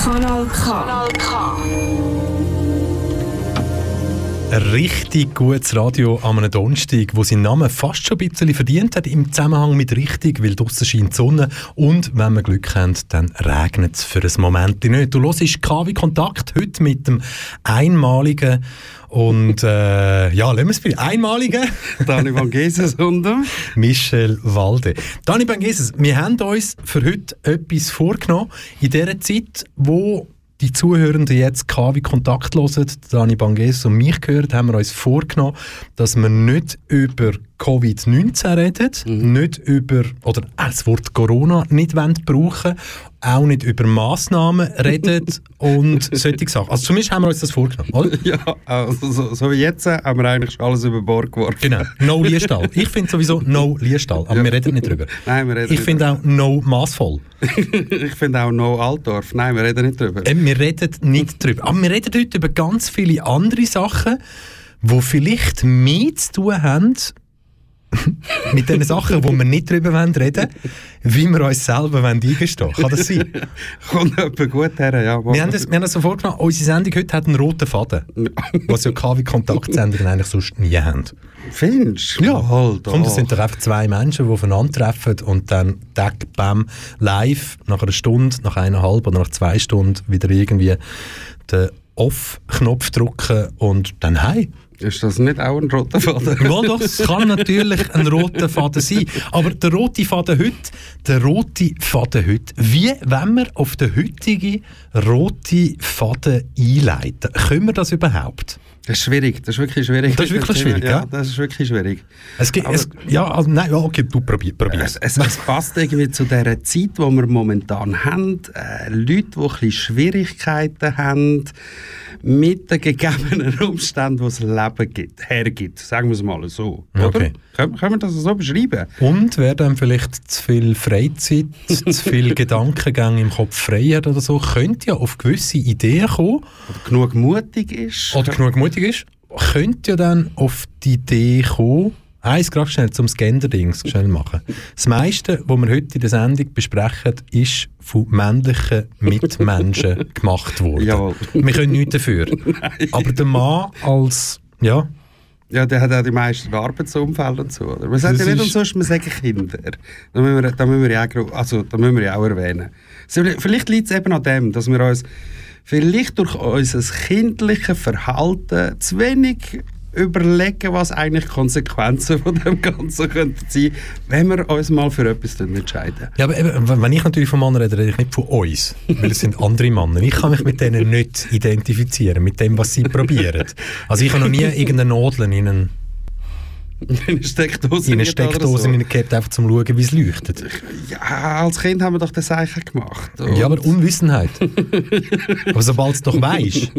Kanal K. Kanal K. Richtig gutes Radio an einem Donnerstag, wo seinen Namen fast schon ein bisschen verdient hat im Zusammenhang mit richtig, weil draussen scheint die Sonne und wenn wir Glück haben, dann regnet es für ein Moment nicht. Du hörst KW Kontakt heute mit dem einmaligen und äh, ja, lassen wir es bei einmaligen Dani Van Geses und Michel Walde. Dani Van Geses, wir haben uns für heute etwas vorgenommen in dieser Zeit, wo die Zuhörenden jetzt KW Kontakt hören, Dani Banges und mich gehört, haben wir uns vorgenommen, dass wir nicht über Covid-19 reden, mhm. nicht über, oder das Wort Corona nicht wollen brauchen auch nicht über Massnahmen reden und solche Sachen. Also zumindest haben wir uns das vorgenommen, oder? Ja, also so, so, wie jetzt haben wir eigentlich schon alles über Bord geworfen. Genau, no Liestall. Ich finde sowieso no Liestall, aber ja. wir reden nicht drüber. Nein, wir reden Ich finde auch no maßvoll. ich finde auch no Altdorf. Nein, wir reden nicht drüber. Äh, wir reden nicht drüber. Aber wir reden heute über ganz viele andere Sachen, die vielleicht mehr zu tun haben mit den Sachen, wo wir nicht darüber reden wollen, wie wir uns selber eingestehen wollen. Kann das sein? Kommt etwa gut her, ja. Wir haben, das, wir haben das so vorgenommen, unsere Sendung heute hat einen roten Faden, was ja KW-Kontaktsendungen eigentlich sonst nie haben. Findest du? Ja. Halt, und das sind doch einfach zwei Menschen, die aufeinandertreffen und dann Tag, bam, live, nach einer Stunde, nach eineinhalb oder nach zwei Stunden wieder irgendwie den Off-Knopf drücken und dann heim. Ist das nicht auch ein roter Faden? Ja, doch, es kann natürlich ein roter Faden sein. Aber der rote Faden heute, der rote Faden heute, wie wenn wir auf den heutigen roten Faden einleiten? Können wir das überhaupt? Das ist schwierig, das ist wirklich schwierig. Das ist wirklich schwierig, ja? ja? das ist wirklich schwierig. Es gibt, es, ja, also, nein, okay, du probier, probier. Es, es, es, passt irgendwie zu der Zeit, die wir momentan haben. Äh, Leute, die ein bisschen Schwierigkeiten haben mit den gegebenen Umständen, die das Leben gibt, hergibt. Sagen wir es mal so. Okay. Können, können wir das so beschreiben? Und wer dann vielleicht zu viel Freizeit, zu viel Gedankengänge im Kopf frei hat oder so, könnte ja auf gewisse Ideen kommen. Oder genug mutig ist. Oder genug mutig ist, könnte ja dann auf die Idee kommen, Eins gerade schnell zum Gender-Dings schnell machen. Das meiste, was wir heute in der Sendung besprechen, ist von männlichen Mitmenschen gemacht worden. Jawohl. Wir können nichts dafür. Aber der Mann als, ja... Ja, der hat auch die meisten Arbeitsumfälle und so. Oder? Man sagt ja nicht umsonst, man sagt Kinder. Da müssen wir, da müssen wir, ja, auch, also, da müssen wir ja auch erwähnen. Vielleicht liegt es eben an dem, dass wir uns vielleicht durch unser kindliches Verhalten zu wenig überlegen, was eigentlich Konsequenzen von dem Ganzen könnten sein, wenn wir uns mal für etwas entscheiden. Ja, aber eben, wenn ich natürlich von Männern rede, rede ich nicht von uns, weil es sind andere Männer. Ich kann mich mit denen nicht identifizieren, mit dem, was sie probieren. Also ich habe noch nie irgendeine Nadel in einen in eine Steckdose. In eine Steckdose so. reingekehrt, einfach zum Schauen, wie es leuchtet. Ja, als Kind haben wir doch das Zeichen gemacht. Ja, aber Unwissenheit. aber sobald es doch weisst.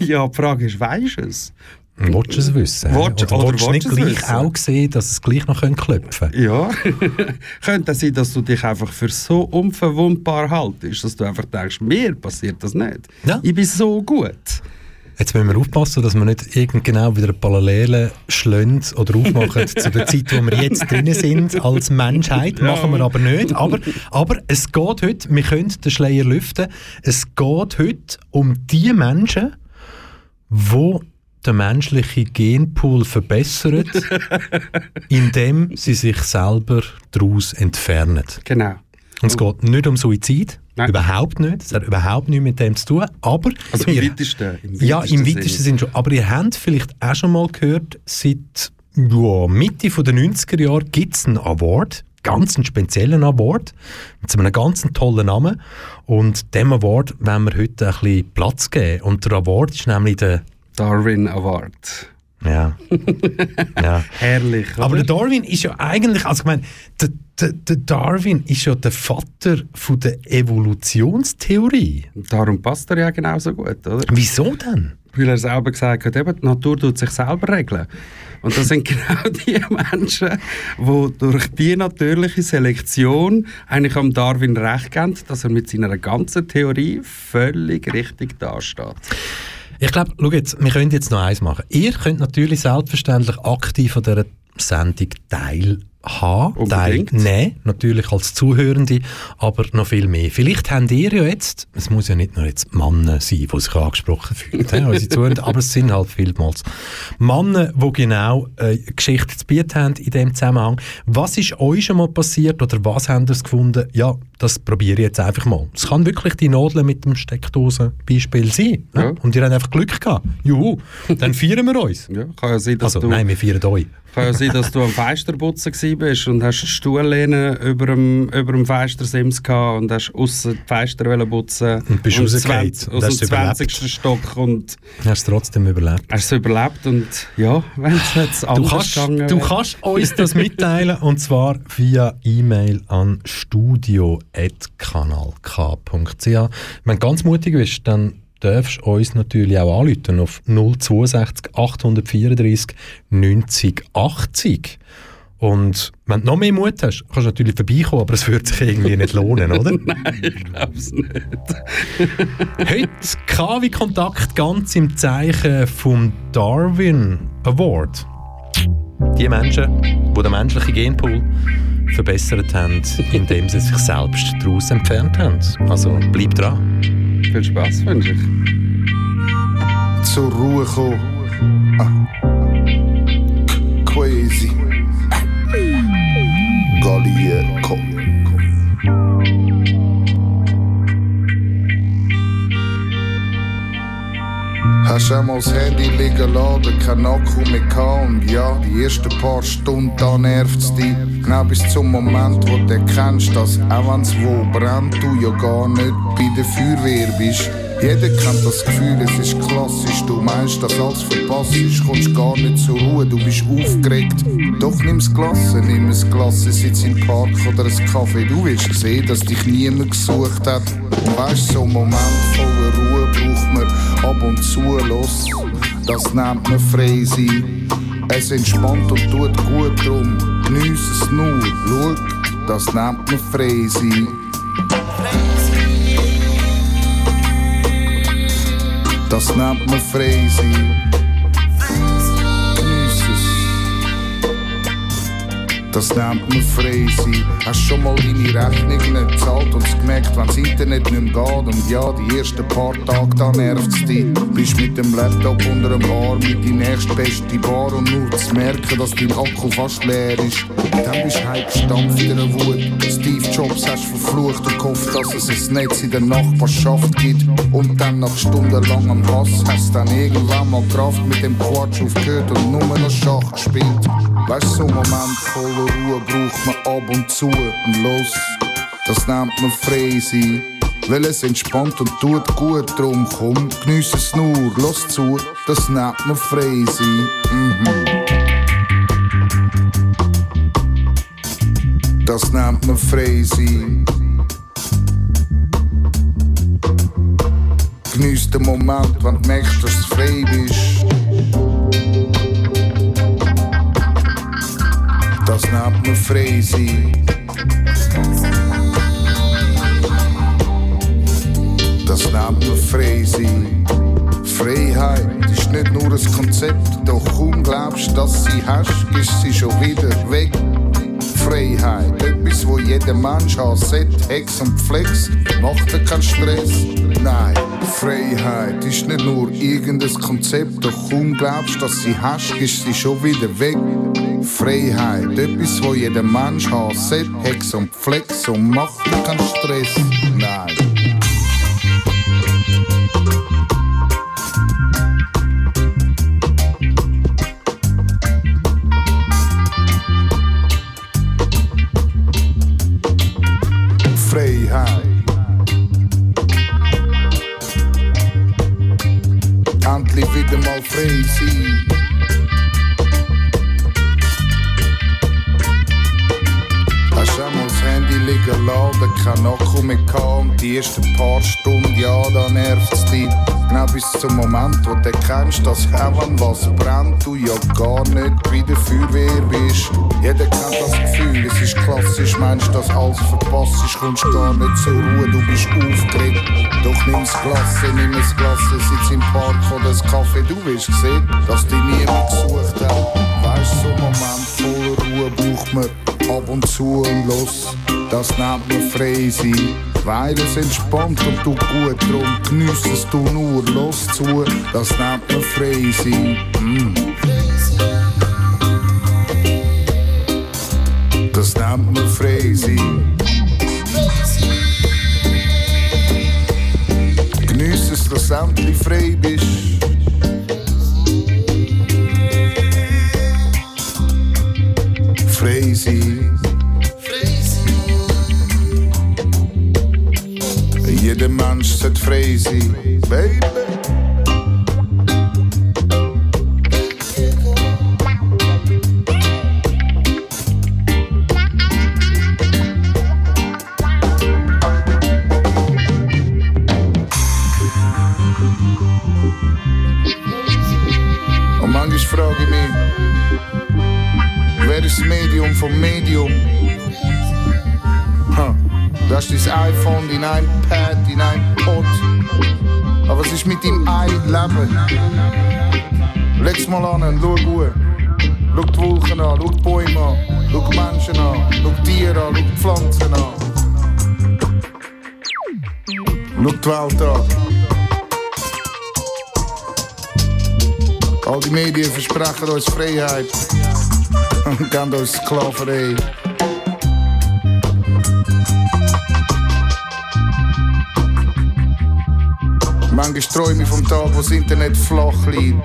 ja, die Frage ist, weisst du es? Wolltest du es wissen? Willst, oder, oder willst du nicht gleich wissen? auch sehen, dass es gleich noch klopfen könnte? Ja. könnte sein, dass du dich einfach für so unverwundbar haltest, dass du einfach denkst, mir passiert das nicht. Ja. Ich bin so gut. Jetzt müssen wir aufpassen, dass wir nicht irgend genau wieder eine Parallele schlönd oder aufmachen zu der Zeit, wo wir jetzt drin sind als Menschheit. Machen wir aber nicht. Aber, aber es geht heute, wir können den Schleier lüften, es geht heute um die Menschen, die den menschlichen Genpool verbessern, indem sie sich selber daraus entfernen. Genau. Und es geht nicht um Suizid, Nein. überhaupt nicht. Es hat überhaupt nichts mit dem zu tun. Aber also im weitesten, im weitesten Ja, im weitesten Sinn schon. Aber ihr habt vielleicht auch schon mal gehört, seit ja, Mitte der 90er Jahre gibt es einen Award, ganz einen speziellen Award, mit einem ganz tollen Namen. Und dem Award wollen wir heute ein bisschen Platz geben. Und der Award ist nämlich der Darwin Award. Ja. ja. Herrlich. Oder? Aber der Darwin ist ja eigentlich, also ich meine, der, der, der, Darwin ist ja der Vater von der Evolutionstheorie. Darum passt er ja genauso gut, oder? Wieso denn? Weil er selber gesagt hat, eben, die Natur tut sich selber regeln. Und das sind genau die Menschen, die durch die natürliche Selektion eigentlich am Darwin recht geben, dass er mit seiner ganzen Theorie völlig richtig dasteht. Ich glaube, schau jetzt, wir können jetzt noch eins machen. Ihr könnt natürlich selbstverständlich aktiv an dieser Sendung teilnehmen. Haben, teilnehmen, natürlich als Zuhörende, aber noch viel mehr. Vielleicht habt ihr ja jetzt, es muss ja nicht nur jetzt Männer sein, die sich angesprochen fühlen, unsere Zuhörende, aber es sind halt vielmals Männer, die genau äh, Geschichte zu bieten haben in dem Zusammenhang. Was ist euch schon mal passiert oder was habt ihr gesfunden? Ja, das probiere ich jetzt einfach mal. Es kann wirklich die Nadel mit dem Steckdosen-Beispiel sein. Ja. Ja? Und ihr habt einfach Glück gehabt. Juhu, dann feiern wir uns. Ja, kann ja sein, dass also, du... Nein, wir feiern euch. Kann ja sein, dass du am Fensterputzen bist und hast Stuhllehne über dem, über dem Fenstersims gehabt und hast aussen die Fenster putzen und bist rausgefallen. Aus dem 20. Stock und... Hast es trotzdem überlebt. Hast es überlebt und ja, wenn es jetzt anders du kannst, gegangen Du kannst uns das mitteilen und zwar via E-Mail an studio.kanalk.ch Wenn du ganz mutig bist, dann darfst uns natürlich auch anrufen auf 062 834 90 80. Und wenn du noch mehr Mut hast, kannst du natürlich vorbeikommen, aber es würde sich irgendwie nicht lohnen, oder? Nein, ich glaube es nicht. Heute KW Kontakt ganz im Zeichen vom Darwin Award. Die Menschen, die den menschlichen Genpool verbessert haben, indem sie sich selbst daraus entfernt haben. Also bleib dran. Viel Spaß wünsche ich. Zur Ruhe kommen. Ah. Crazy. Gallier, Hast einmal das Handy liegen lassen, kein Akku mehr gehabt und ja, die ersten paar Stunden da nervt's dich. Genau bis zum Moment, wo du erkennst, dass auch wenn's wo brennt, du ja gar nicht bei der Feuerwehr bist. Jeder kennt das Gefühl, es ist klassisch. Du meinst, dass alles verpasst ist, kommst gar nicht zur Ruhe, du bist aufgeregt. Doch nimm's Glas, nimm es Glas, sitz im Park oder ein Kaffee. Du willst sehen, dass dich niemand gesucht hat. Und weißt, so einen Moment voller Ruhe braucht man ab und zu los. Das nennt man frei sein. Es entspannt und tut gut drum. Geniess es nur, schau, das nennt man frei sein. Das nennt man frei Das nennt man frei sein. Hast schon mal deine Rechnungen gezahlt und gemerkt, wenn das Internet nicht mehr geht. Und ja, die ersten paar Tage, da nervt's dich. Bist mit dem Laptop unter dem Arm mit die nächstbeste Bar und nur zu merken, dass dein Akku fast leer ist. Dann bist du heimgestampft in der Wut. Steve Jobs hast verflucht und gehofft, dass es ein Netz in der Nachbarschaft gibt. Und dann nach stundenlangem Hass hast du dann irgendwann mal Kraft mit dem Quatsch aufgehört und nur noch Schach gespielt. Weißt du, so einen Moment voller Ruhe braucht man ab und zu und los. Das nennt man frei. Weil es entspannt und tut gut, drum komm, geniess es nur, los zu, das nennt man frei. Mhm. Das nennt man frei. Geniess den Moment, wenn du merkst, dass du frei bist. Sein. Das nennt man frei. Freiheit ist nicht nur ein Konzept, doch kaum glaubst, dass sie hast, ist sie schon wieder weg. Freiheit, etwas, wo jeder Mensch hat, Set, Hex und Flex, macht er keinen Stress. Nein, Freiheit ist nicht nur irgendein Konzept, doch kaum glaubst, dass sie hast, ist sie schon wieder weg. Freiheit, etwas, wo jeder Mensch hasst, Hex und Flex und macht keinen Stress. Zum Moment, wo du erkennst, dass wenn was brennt, du ja gar nicht bei der Feuerwehr bist. Jeder kennt das Gefühl, es ist klassisch, meinst dass alles verpasst ist, kommst gar nicht zur Ruhe, du bist aufgeregt. Doch nimm's Glas, nimm es Glas, sitz im Park oder das Kaffee, du wirst sehen, dass dich niemand gesucht hat. Weißt, so Moment voller Ruhe braucht man ab und zu und los. Das nennt man frei sein. Weil es entspannt und tut gut, drum geniess es du nur, los zu. Das nennt man frei sein. Mm. Das nennt man frei sein. Geniess es, dass du endlich frei bist. Frei sein. Jeder Mensch sollte frei sein, Baby. Das iPhone, dein iPad, dein iPod. Aber was ist mit deinem Ei-Leben? Leg's mal an und schau gut. Schau die Wolken an, schau die Bäume an, schau die Menschen an, schau die Tiere an, schau die Pflanzen an. Schau die Welt an. Al die Medien versprechen uns Freiheit und geben uns Sklaverei. Manchmal träume ich vom Tag, wo das Internet flach liegt,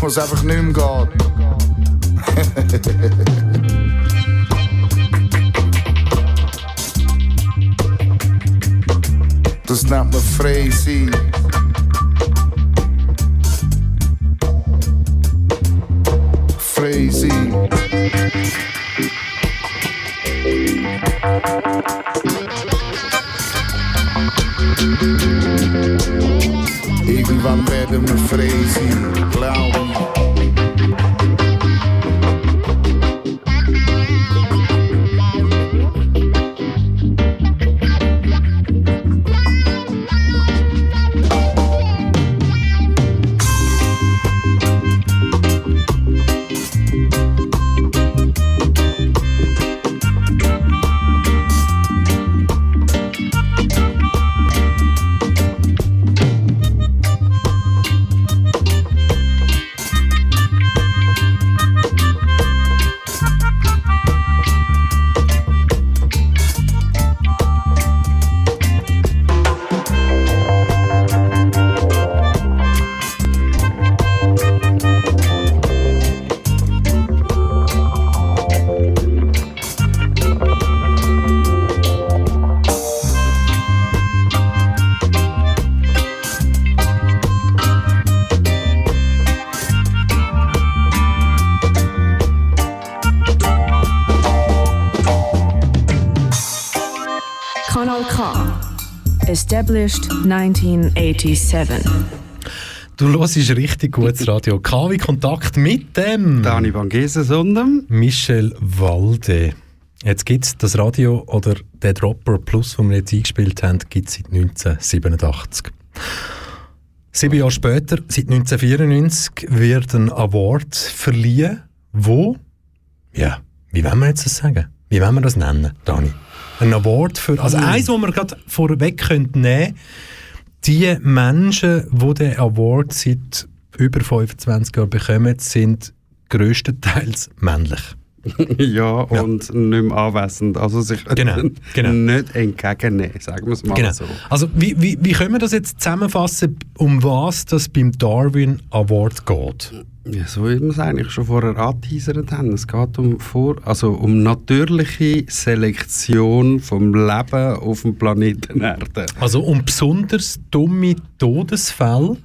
wo es einfach nicht mehr geht. das nennt man frei sein. Frei sein. Irgendwann werden Established 1987. Du hörst richtig gutes Radio. KW Kontakt mit dem Dani Van Geses und dem Michel Walde. Jetzt gibt es das Radio oder der Dropper Plus, den wir jetzt eingespielt haben, gibt es seit 1987. Sieben Jahre später, seit 1994, wird ein Award verliehen, wo, ja, wie wollen wir jetzt das sagen? Wie wollen wir das nennen, Dani? Ein Award für, also eins, wo wir gerade vorweg können nehmen die Menschen, die den Award seit über 25 Jahren bekommen, sind grösstenteils männlich. ja, und nicht mehr anwesend. Also sich Genau, genau. nicht entgegennehmen, sagen wir es mal Genau. so. Also wie, wie, wie können wir das jetzt zusammenfassen, um was das beim Darwin Award geht? Ja, so wie wir es eigentlich schon vorher angeteasert haben. Es geht um, vor, also um natürliche Selektion vom Leben auf dem Planeten Erde. Also um besonders dumme Todesfälle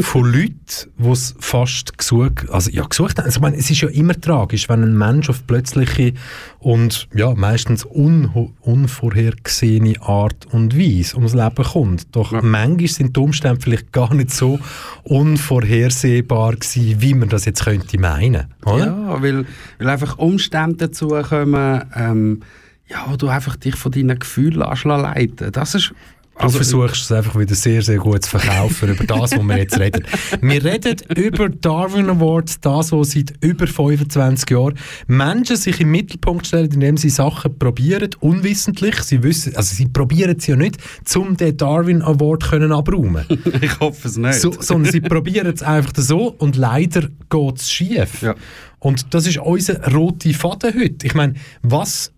von Leuten, die es fast gesucht, also ja, gesucht haben. Also, ich meine, es ist ja immer tragisch, wenn ein Mensch auf plötzliche und ja, meistens un unvorhergesehene Art und Weise ums Leben kommt. Doch Ja. manchmal sind die Umstände vielleicht gar nicht so unvorhersehbar gewesen, wie man das jetzt könnte meinen. Oder? Ja, weil, weil einfach Umstände dazu kommen, ähm, ja, wo du einfach dich von deinen Gefühlen leiten Das ist Du also, versuchst es einfach wieder sehr, sehr gut zu verkaufen über das, was wir jetzt reden. Wir reden über Darwin Awards, das, was seit über 25 Jahren Menschen sich im Mittelpunkt stellen, indem sie Sachen probieren, unwissentlich. Sie wissen, also sie probieren es ja nicht, um den Darwin Award können abräumen. ich hoffe es nicht. So, sondern sie probieren es einfach so und leider geht es schief. Ja. Und das ist unser rote Faden heute. Ich meine, was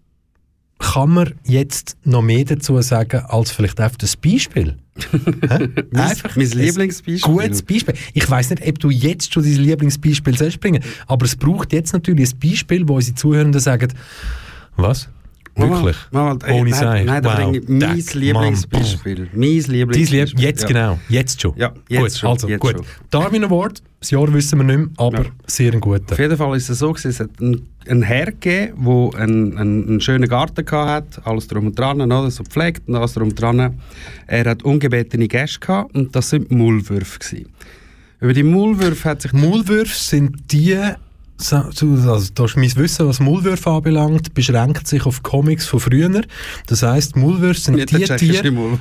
kann man jetzt noch mehr dazu sagen, als vielleicht einfach das Beispiel? einfach mein Lieblingsbeispiel. Gutes Beispiel. Ich weiß nicht, ob du jetzt schon dein Lieblingsbeispiel selbst bringen aber es braucht jetzt natürlich ein Beispiel, wo unsere Zuhörenden sagen, was? Wirklich? Mal, mal, Ohne Sein? Nein, da wow. mein Lieblingsbeispiel. Mein Lieblingsbeispiel. Lieb jetzt ja. genau, jetzt schon. Ja, jetzt gut, schon. Also, jetzt gut. Schon. Darwin Award, das Jahr wissen wir nicht mehr, aber ja. sehr ein guter. Auf jeden Fall ist es so, es hat einen, einen Herr gegeben, der einen, einen, einen, schönen Garten hatte, alles drum und dran, oder? so gepflegt und alles drum und dran. Er hat ungebetene Gäste gehabt und das sind Maulwürfe. Gewesen. Über die Maulwürfe hat sich... Maulwürfe sind die also, das mein Wissen, was Maulwürfe anbelangt, beschränkt sich auf Comics von früher. Das heisst, Maulwürfe sind Nicht die Tiere...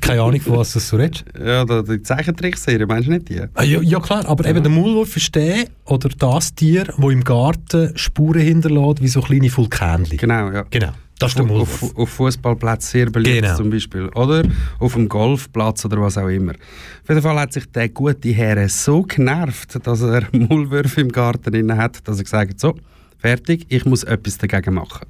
Keine Ahnung, von was du so redest. Ja, die Zeichentrickserie, meinst du nicht die? Ah, ja, ja, klar, aber ja. eben der Maulwurf ist der oder das Tier, das im Garten Spuren hinterlässt, wie so kleine Vulkänchen. Genau, ja. Genau. Das Maulwurf. Auf, auf Fußballplätzen sehr beliebt genau. zum Beispiel. Oder auf dem Golfplatz oder was auch immer. Auf jeden Fall hat sich der gute Herr so genervt, dass er Maulwürfe im Garten inne hat, dass er gesagt hat, so, fertig, ich muss etwas dagegen machen.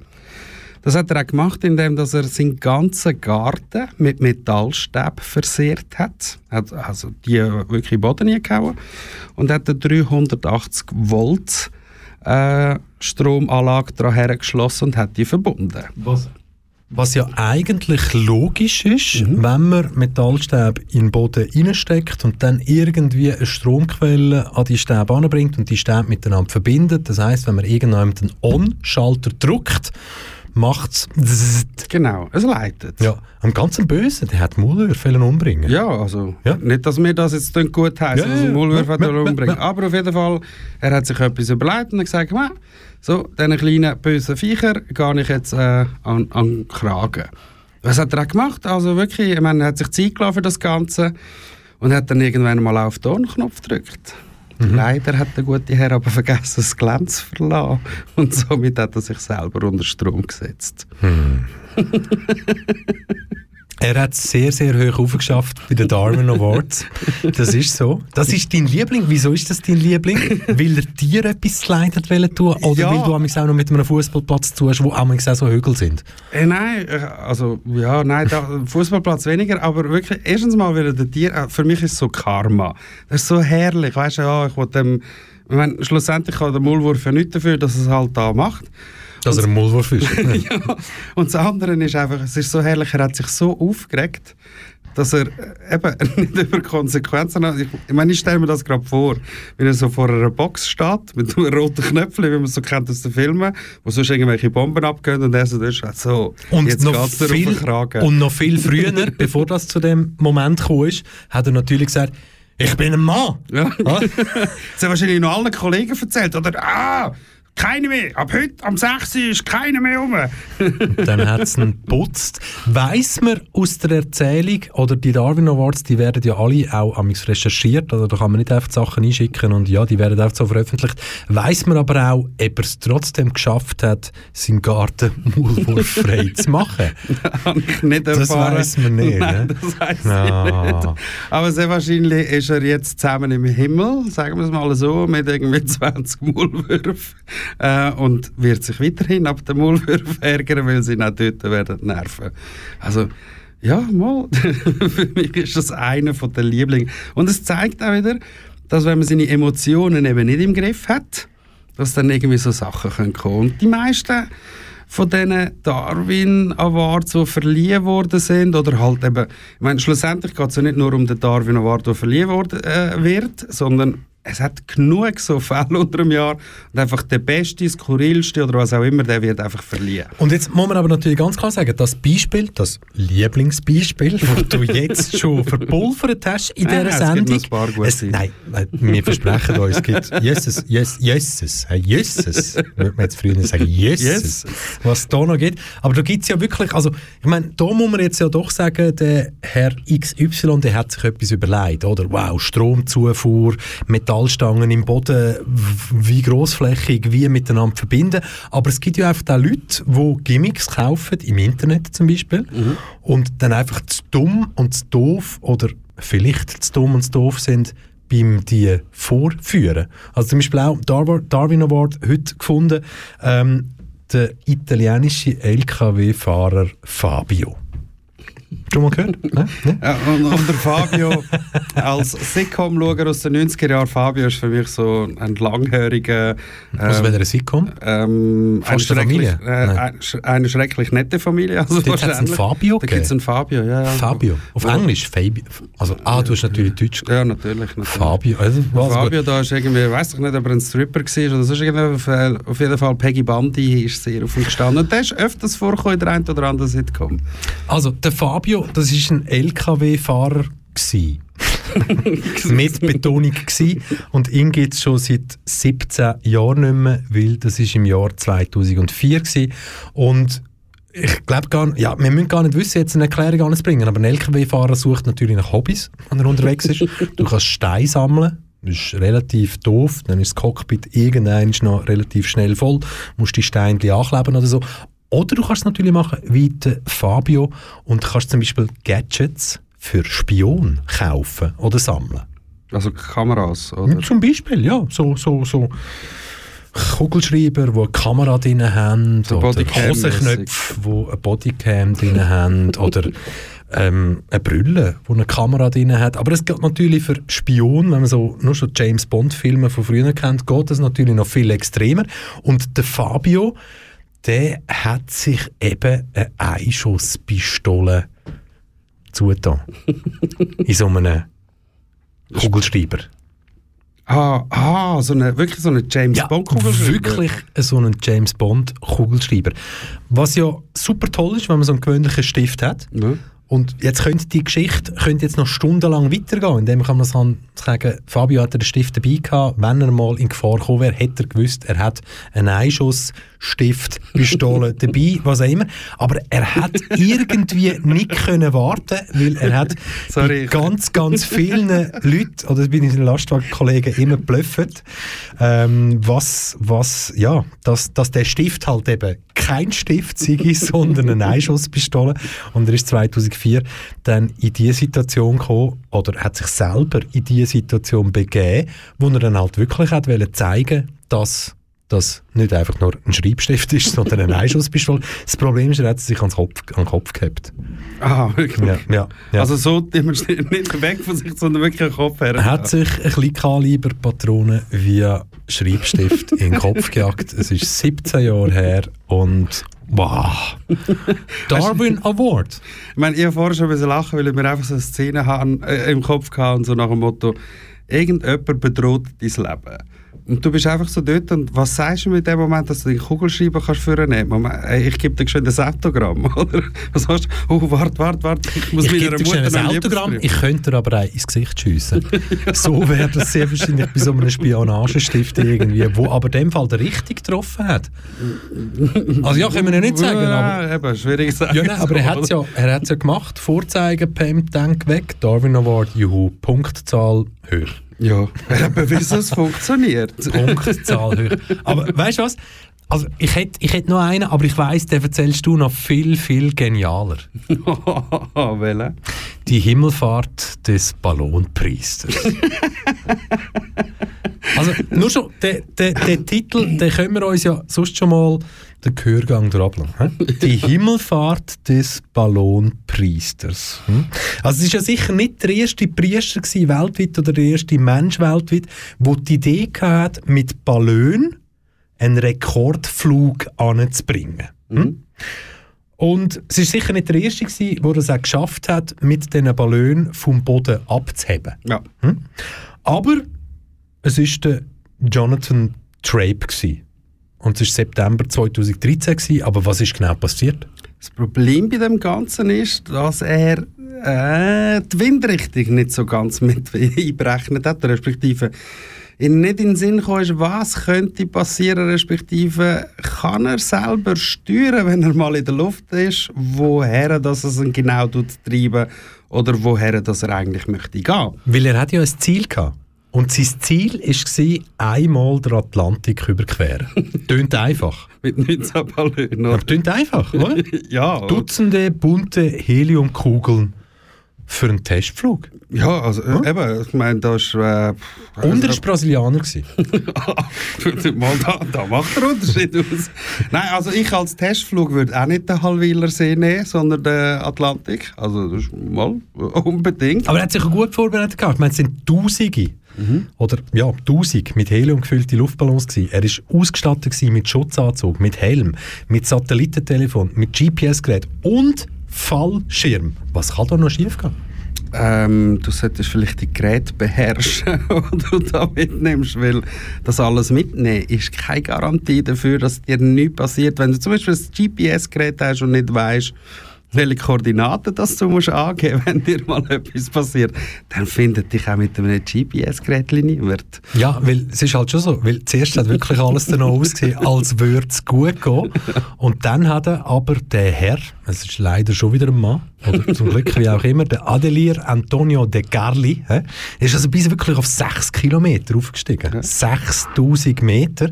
Das hat er auch gemacht, indem dass er seinen ganzen Garten mit Metallstäben versehrt hat. hat also die wirklich in den Boden gehauen und hat 380 Volt äh, Stromanlage daran hergeschlossen und hat die verbunden. Was? Was ja eigentlich logisch ist, mhm. wenn man Metallstäbe in den Boden reinsteckt und dann irgendwie eine Stromquelle an die Stäbe anbringt und die Stäbe miteinander verbindet. Das heißt, wenn man irgendwann den On-Schalter drückt, macht es. Genau, es leitet. Ja, am ganzen Bösen, der hat Maulwürfe umbringen. Ja, also ja. nicht, dass mir das jetzt gut heisst, ja, dass er Maulwürfe ja, umbringen Aber auf jeden Fall, er hat sich etwas überlegt und gesagt, so, diesen kleinen bösen Viecher gehe ich jetzt äh, an, an den Kragen. Was hat er auch gemacht? Also wirklich, ich meine, er hat sich Zeit gelassen für das Ganze und hat dann irgendwann mal auf den Tonknopf gedrückt. Mhm. Leider hat der gute Herr aber vergessen, das Gelände zu verlassen. Und somit hat er sich selber unter Strom gesetzt. Mhm. Er hat sehr, sehr hoch aufgeschafft bei den Darwin Awards. Das ist so. Das ist dein Liebling. Wieso ist das dein Liebling? Weil er dir etwas geleitet tun Oder ja. weil du auch noch mit einem Fußballplatz tust, wo auch so Hügel sind? Äh, nein, äh, also ja, nein, Fußballplatz weniger, aber wirklich, erstens mal wieder der Tier, äh, für mich ist es so Karma. Das ist so herrlich, weißt du, ja, ich will dem, ich meine, schlussendlich kann der Maulwurf ja nichts dafür, dass er es halt da macht. Dass er ein Maulwurf ist. ja. Und das andere ist einfach, es ist so herrlich, er hat sich so aufgeregt, dass er äh, eben nicht über Konsequenzen hat. Ich, ich meine, ich stelle mir das gerade vor, wenn er so vor einer Box steht, mit einem roten Knöpfchen, wie man es so kennt aus den Filmen, wo sonst irgendwelche Bomben abgehen und er so ist so, und jetzt noch viel, Und noch viel früher, bevor das zu dem Moment kam, hat er natürlich gesagt, ich bin ein Mann. Ja. das hat wahrscheinlich noch allen Kollegen erzählt, oder? Ah, keine mehr. Ab heute, am 6. ist keiner mehr rum. dann hat es ihn geputzt. Weiss man aus der Erzählung, oder die Darwin Awards, die werden ja alle auch amigs recherchiert, also da kann man nicht einfach Sachen einschicken und ja, die werden einfach so veröffentlicht. Weiss man aber auch, ob er es trotzdem geschafft hat, seinen Garten maulwurffrei zu machen? Habe ich nicht erfahren. Das weiss man nicht. Nein, ne? das weiss no. ich nicht. Aber sehr wahrscheinlich ist er jetzt zusammen im Himmel, sagen wir es mal so, mit irgendwie 20 Maulwürfen äh, und wird sich weiterhin ab dem Maulwurf ärgern, weil sie ihn dort werden nerven. Also, ja, mal, für mich ist das einer den Lieblingen. Und es zeigt auch wieder, dass wenn man seine Emotionen eben nicht im Griff hat, dass dann irgendwie so Sachen kommen können. Und die meisten von diesen Darwin Awards, die verliehen worden sind, oder halt eben, ich meine, schlussendlich geht es ja nicht nur um den Darwin Award, der verliehen worden äh, wird, sondern es hat genug so Fälle unter einem Jahr und einfach der beste, skurrilste oder was auch immer, der wird einfach verliehen. Und jetzt muss man aber natürlich ganz klar sagen, das Beispiel, das Lieblingsbeispiel, das du jetzt schon verpulvert hast in dieser Ja, Sendung. Es gibt ein paar. Es, nein, äh, wir versprechen uns, es gibt Jesus, Jesus, Jesus, Jesus, würde man jetzt früher sagen, Jesus, Yes. was es da noch gibt. Aber da gibt es ja wirklich, also ich meine, da muss man jetzt ja doch sagen, der Herr XY, der hat sich etwas überlegt, oder? Wow, Stromzufuhr, Metallstangen im Boden, wie grossflächig, wie miteinander verbinden. Aber es gibt ja einfach auch Leute, die Gimmicks kaufen, im Internet zum Beispiel, und dann einfach zu dumm und zu doof oder vielleicht zu dumm und zu doof sind, beim die vorführen. Also zum Beispiel auch Darwin Darwin Award heute gefunden, ähm, der italienische LKW-Fahrer Fabio. Schon mal gehört? Nein? Nein? Ja, und, und der Fabio, als Sitcom-Schauer aus den 90er Jahren, Fabio ist für mich so ein langhöriger... Aus ähm, welcher Sitcom? Ähm, eine, schrecklich, Familie? äh, eine schrecklich nette Familie. Also Dort hat's einen wahrscheinlich. Fabio Da gibt es einen Fabio, ja. ja. Fabio. Auf Wo- Englisch Fabio. Also, ah, du hast natürlich Deutsch gesagt. Ja, natürlich. natürlich. Fabio. Also, was Fabio da ist irgendwie, weiß ich nicht, ob er ein Stripper war oder sonst irgendwie, auf, äh, auf jeden Fall Peggy Bundy ist sehr auf ihm gestanden. Und der ist öfters vorgekommen in der einen oder anderen Sitcom. Also, der Fabio, das ist ein LKW-Fahrer. Mit Betonung gsi. Und ihn gibt es schon seit 17 Jahren nicht mehr, weil das ist im Jahr 2004 gsi. Und ich glaube gar nicht, ja, wir müssen gar nicht wissen, jetzt eine Erklärung anzubringen, aber ein LKW-Fahrer sucht natürlich nach Hobbys, wenn er unterwegs ist. Du kannst Steine sammeln, das ist relativ doof, dann ist das Cockpit irgendwann noch relativ schnell voll, musst die Steine ankleben oder so. Oder du kannst es natürlich machen wie der Fabio und kannst zum Beispiel Gadgets für Spion kaufen oder sammeln. Also Kameras, oder? Zum Beispiel, ja, so, so, so Kugelschreiber, die eine Kamera drin haben, So oder. Hosenknöpfe, die eine Bodycam drin haben, oder ähm, eine Brille, die eine Kamera drin hat. Aber es geht natürlich für Spion, wenn man so nur schon James Bond-Filme von früher kennt, geht das natürlich noch viel extremer. Und der Fabio, der hat sich eben eine Einschusspistole zugetan. In so einem Kugelschreiber. Ah, ah so eine, wirklich so eine James Ja, Bond Kugelschreiber. wirklich so einen James Bond Kugelschreiber. Was ja super toll ist, wenn man so einen gewöhnlichen Stift hat. Ja. Und jetzt könnte die Geschichte könnte jetzt noch stundenlang weitergehen, indem kann man sagen, sagen, Fabio hatte den Stift dabei gehabt, wenn er mal in Gefahr gekommen wäre, hätte er gewusst, er hat einen Einschuss, Stift, Pistole dabei, was auch immer. Aber er hat irgendwie nicht können warten, weil er hat Sorry. ganz, ganz vielen Leuten, oder bei unseren Lastwagenkollegen immer blöffet, ähm, was, was, ja, dass, dass der Stift halt eben kein Stift sei, sondern eine Einschusspistole. Und er ist 2004 dann in die Situation gekommen, oder hat sich selber in die Situation begeben, wo er dann halt wirklich hat wollen zeigen, dass das nicht einfach nur ein Schreibstift ist, sondern eine Einschusspistole. Das Problem ist, er hat sich ans Kopf, an den Kopf gehabt. Ah, wirklich. Ja, ja, ja. Also so immer nicht weg von sich, sondern wirklich einen Kopf her. Er hat sich ein bisschen Kaliberpatronen via Schreibstift in den Kopf gejagt. Es ist 17 Jahre her und wow. Darwin Award. Ich meine, ich habe vorher schon ein bisschen lachen, weil ich mir einfach so eine Szene haben, äh, im Kopf hatte und so nach dem Motto, irgendjemand bedroht dein Leben. Und du bist einfach so dort und was sagst du mir in dem Moment, dass du den Kugelschreiber kannst vornehmen kannst? Hey, ich gebe dir schon ein Autogramm, oder? Was hast du? Oh, warte, warte, warte, ich muss Ich meiner Mutter ein Autogramm, ich könnte dir aber auch ins Gesicht schiessen. So wäre das sehr wahrscheinlich bei so einem Spionagestift irgendwie, wo aber in dem Fall der richtig getroffen hat. Also ja, können wir ja nicht sagen, aber... Ja, eben, schwierig zu sagen. Ja, nein, aber er hat es ja, er hat's ja gemacht. Vorzeigen, Pam, denk weg. Darwin Award, juhu. Punktzahl höher. Ja, er hat bewiesen, es funktioniert. Punktzahl höher. Aber weißt du was? Also ich hätte ich hätt noch einen, aber ich weiss, den erzählst du noch viel, viel genialer. Welche? Die Himmelfahrt des Ballonpriesters. also nur schon, der, der, der Titel, den können wir uns ja sonst schon mal den Gehörgang hä? Die Himmelfahrt des Ballonpriesters. hm? Also es ist ja sicher nicht der erste Priester gewesen, weltweit oder der erste Mensch weltweit, der die Idee hatte, mit Ballon einen Rekordflug anzubringen. Hm? Und es ist sicher nicht der erste gewesen, der das auch geschafft hat, mit diesen Ballonen vom Boden abzuheben. Ja. Aber es war der Jonathan Trape. Gewesen. Und es war September 2013, gewesen, aber was ist genau passiert? Das Problem bei dem Ganzen ist, dass er äh, die Windrichtung nicht so ganz mit einberechnet hat, respektive ihn nicht in den Sinn gekommen ist, was könnte passieren, respektive kann er selber steuern, wenn er mal in der Luft ist, woher das es ihn genau treiben oder woher das er eigentlich möchte gehen. Weil er hat ja ein Ziel gehabt. Und sein Ziel war, einmal den Atlantik überqueren. Tönt einfach. Mit 19 Ballonen. Aber tönt einfach, oder? ja. Dutzende bunte Heliumkugeln für einen Testflug. Ja, also hm? eben, ich meine, da ist... Äh, Und er war Brasilianer. Mal da, da macht der Unterschied aus. Nein, also ich als Testflug würde auch nicht den Halwiler See nehmen, sondern den Atlantik. Also das ist mal unbedingt. Aber er hat sich gut vorbereitet gehabt. Ich meine, es sind Tausende. Mhm. Oder ja, tausend mit Helium gefüllte Luftballons gewesen. Er war ausgestattet mit Schutzanzug, mit Helm, mit Satellitentelefon, mit GPS-Gerät und Fallschirm. Was kann da noch schief gehen? Ähm, du solltest vielleicht die Geräte beherrschen, die du da mitnimmst, weil das alles mitnehmen ist keine Garantie dafür, dass dir nichts passiert. Wenn du zum Beispiel ein GPS-Gerät hast und nicht weißt, welche Koordinaten das du musst angeben wenn dir mal etwas passiert, dann findet dich auch mit einem GPS-Gerät niemand. Ja, weil es ist halt schon so, weil zuerst hat wirklich alles danach ausgesehen, als würde es gut gehen und dann hat er aber der Herr, es ist leider schon wieder ein Mann, oder zum Glück wie auch immer, der Adelier Antonio De Carli, he, ist also bis wirklich auf 6 Kilometer aufgestiegen, ja. 6000 Meter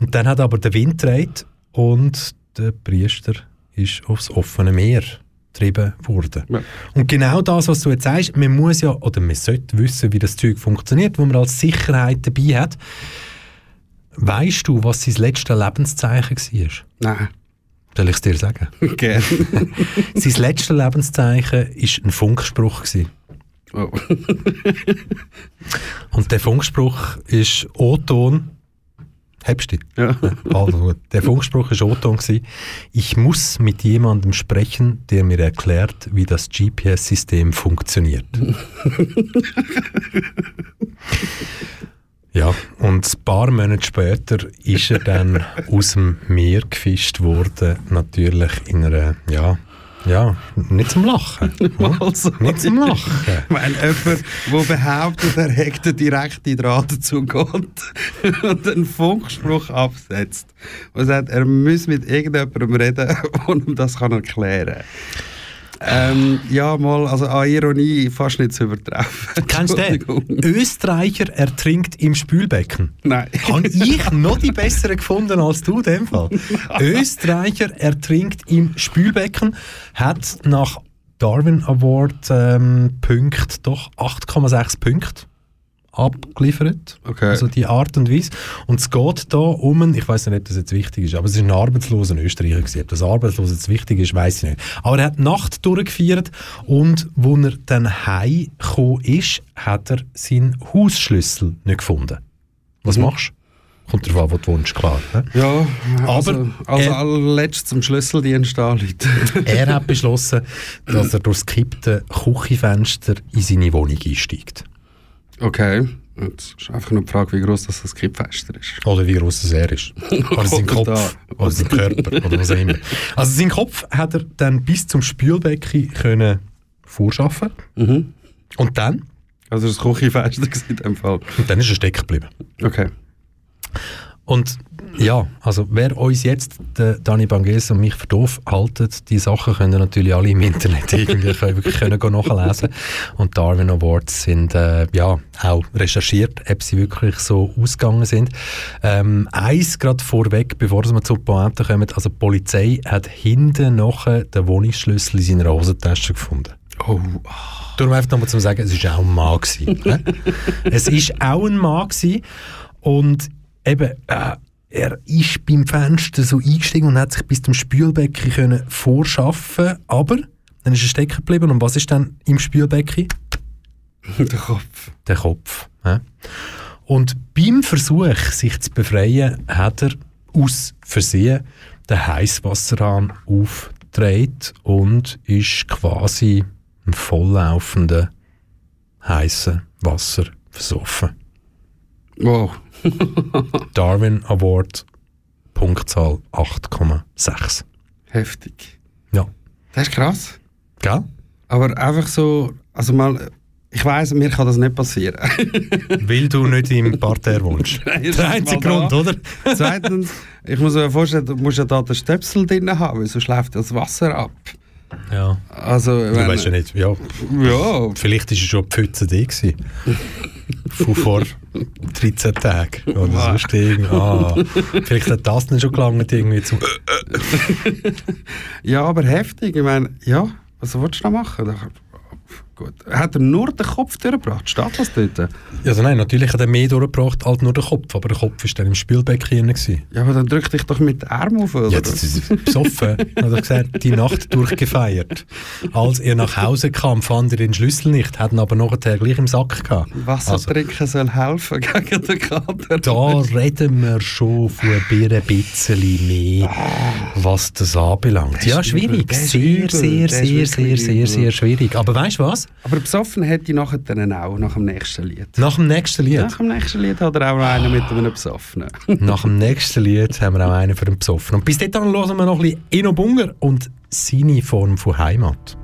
und dann hat aber der Wind dreht und der Priester ist aufs offene Meer getrieben worden. Ja. Und genau das, was du jetzt sagst, man muss ja, oder man sollte wissen, wie das Zeug funktioniert, wo man als Sicherheit dabei hat. Weißt du, was sein letztes Lebenszeichen war? Nein. Soll ich es dir sagen? Gerne. sein letztes Lebenszeichen war ein Funkspruch. Oh. Und der Funkspruch ist O-Ton Hebst du? Ja. Also, der Funkspruch war O-Ton. Ich muss mit jemandem sprechen, der mir erklärt, wie das GPS-System funktioniert. ja, und ein paar Monate später ist er dann aus dem Meer gefischt worden, natürlich in einer, ja, ja, nicht zum Lachen. also, nicht zum Lachen. Wenn jemand, der behauptet, er hätte den direkten Draht zu Gott und einen Funkspruch absetzt und sagt, er muss mit irgendjemandem reden, der ihm das erklären kann. Ähm, ja, mal, also an Ironie fast nicht zu übertreffen. Kennst du den? Österreicher ertrinkt im Spülbecken. Nein. Habe ich noch die bessere gefunden als du in dem Fall. Österreicher ertrinkt im Spülbecken, hat nach Darwin Award ähm, Punkt doch 8,6 Punkte abgeliefert. Okay. Also die Art und Weise. Und es geht da um einen, ich weiß nicht, ob das jetzt wichtig ist, aber es ist ein arbeitsloser Österreicher gewesen. Ob das arbeitslos jetzt wichtig ist, weiß ich nicht. Aber er hat Nacht durchgefeiert und wo er dann heimgekommen ist, hat er seinen Hausschlüssel nicht gefunden. Was mhm. machst du? Kommt darauf an, wo du wohnst, klar. Ne? Ja, also, aber also er, allerletzt zum Schlüsseldienst anrufen. er hat beschlossen, dass er durch das kippte Küchenfenster in seine Wohnung einsteigt. Okay. Jetzt ist einfach nur die Frage, wie groß das, das Kippfenster ist. Oder wie groß das er ist. Oder sein Kopf. Oder sein Körper. Oder was auch immer. Also sein Kopf hat er dann bis zum Spülbecken können vorschaffen. Mhm. Und dann? Also das Küchenfenster in dem Fall. Und dann ist er stecken geblieben. Okay. Und ja, also wer uns jetzt, der Dani Banges und mich für doof haltet, die Sachen können natürlich alle im Internet irgendwie können, wirklich können nachlesen. Und Darwin Awards sind äh, ja auch recherchiert, ob sie wirklich so ausgegangen sind. Ähm, eins gerade vorweg, bevor wir zur Pointe kommen, also die Polizei hat hinten nachher den Wohnungsschlüssel in seiner Hosentasche gefunden. Oh. Darum einfach nochmal zu sagen, es war auch ein Mann. Gewesen, es war auch ein Mann gewesen, und eben, äh, er ist beim Fenster so eingestiegen und hat sich bis zum Spülbecken können vorschaffen aber dann ist er stecken geblieben und was ist dann im Spülbecken? Der Kopf. Der Kopf. Ja. Und beim Versuch, sich zu befreien, hat er aus Versehen den Heißwasserhahn aufgedreht und ist quasi im volllaufenden heißen Wasser versoffen. Wow. Darwin Award, Punktzahl 8,6. Heftig. Ja. Das ist krass. Gell? Aber einfach so, also mal, ich weiss, mir kann das nicht passieren. Weil du nicht im Parterre wohnst. Der einzige Grund, da. oder? Zweitens, ich muss mir vorstellen, du musst ja da den Stöpsel drin haben, weil sonst läuft das Wasser ab. Ja. Also, Du weißt ja nicht, ja. Ja, Vielleicht war schon die Pfütze da. Von vor 13 Tagen. Oder Wow. sonst irgendwie. Ah, vielleicht hat das dann schon gelangt, irgendwie zum. ja, aber heftig. Ich meine, ja, was willst du da machen? Gut. Hat er nur den Kopf durchgebracht? Steht das dort? Also nein, natürlich hat er mehr durchgebracht als nur der Kopf, aber der Kopf war dann im Spielbecken drin. Ja, aber dann drück dich doch mit den Arm auf, oder? Ja, das ist besoffen. Hat er gesagt, die Nacht durchgefeiert. Als er nach Hause kam, fand er den Schlüssel nicht, hat ihn aber nachher gleich im Sack gehabt. Wasser Also, trinken soll helfen gegen den Kater. da reden wir schon von ein bisschen mehr, was das anbelangt. Ja, schwierig. Sehr, sehr, sehr, sehr, sehr, sehr schwierig. Aber weißt du was? Aber besoffen hätte ich nachher dann auch, nach dem nächsten Lied. Nach dem nächsten Lied, Nach dem nächsten Lied hat er auch einen mit einem Besoffenen. nach dem nächsten Lied haben wir auch einen für den Psoffen. Und bis dahin hören wir noch ein bisschen Eno Bunger und seine Form von Heimat.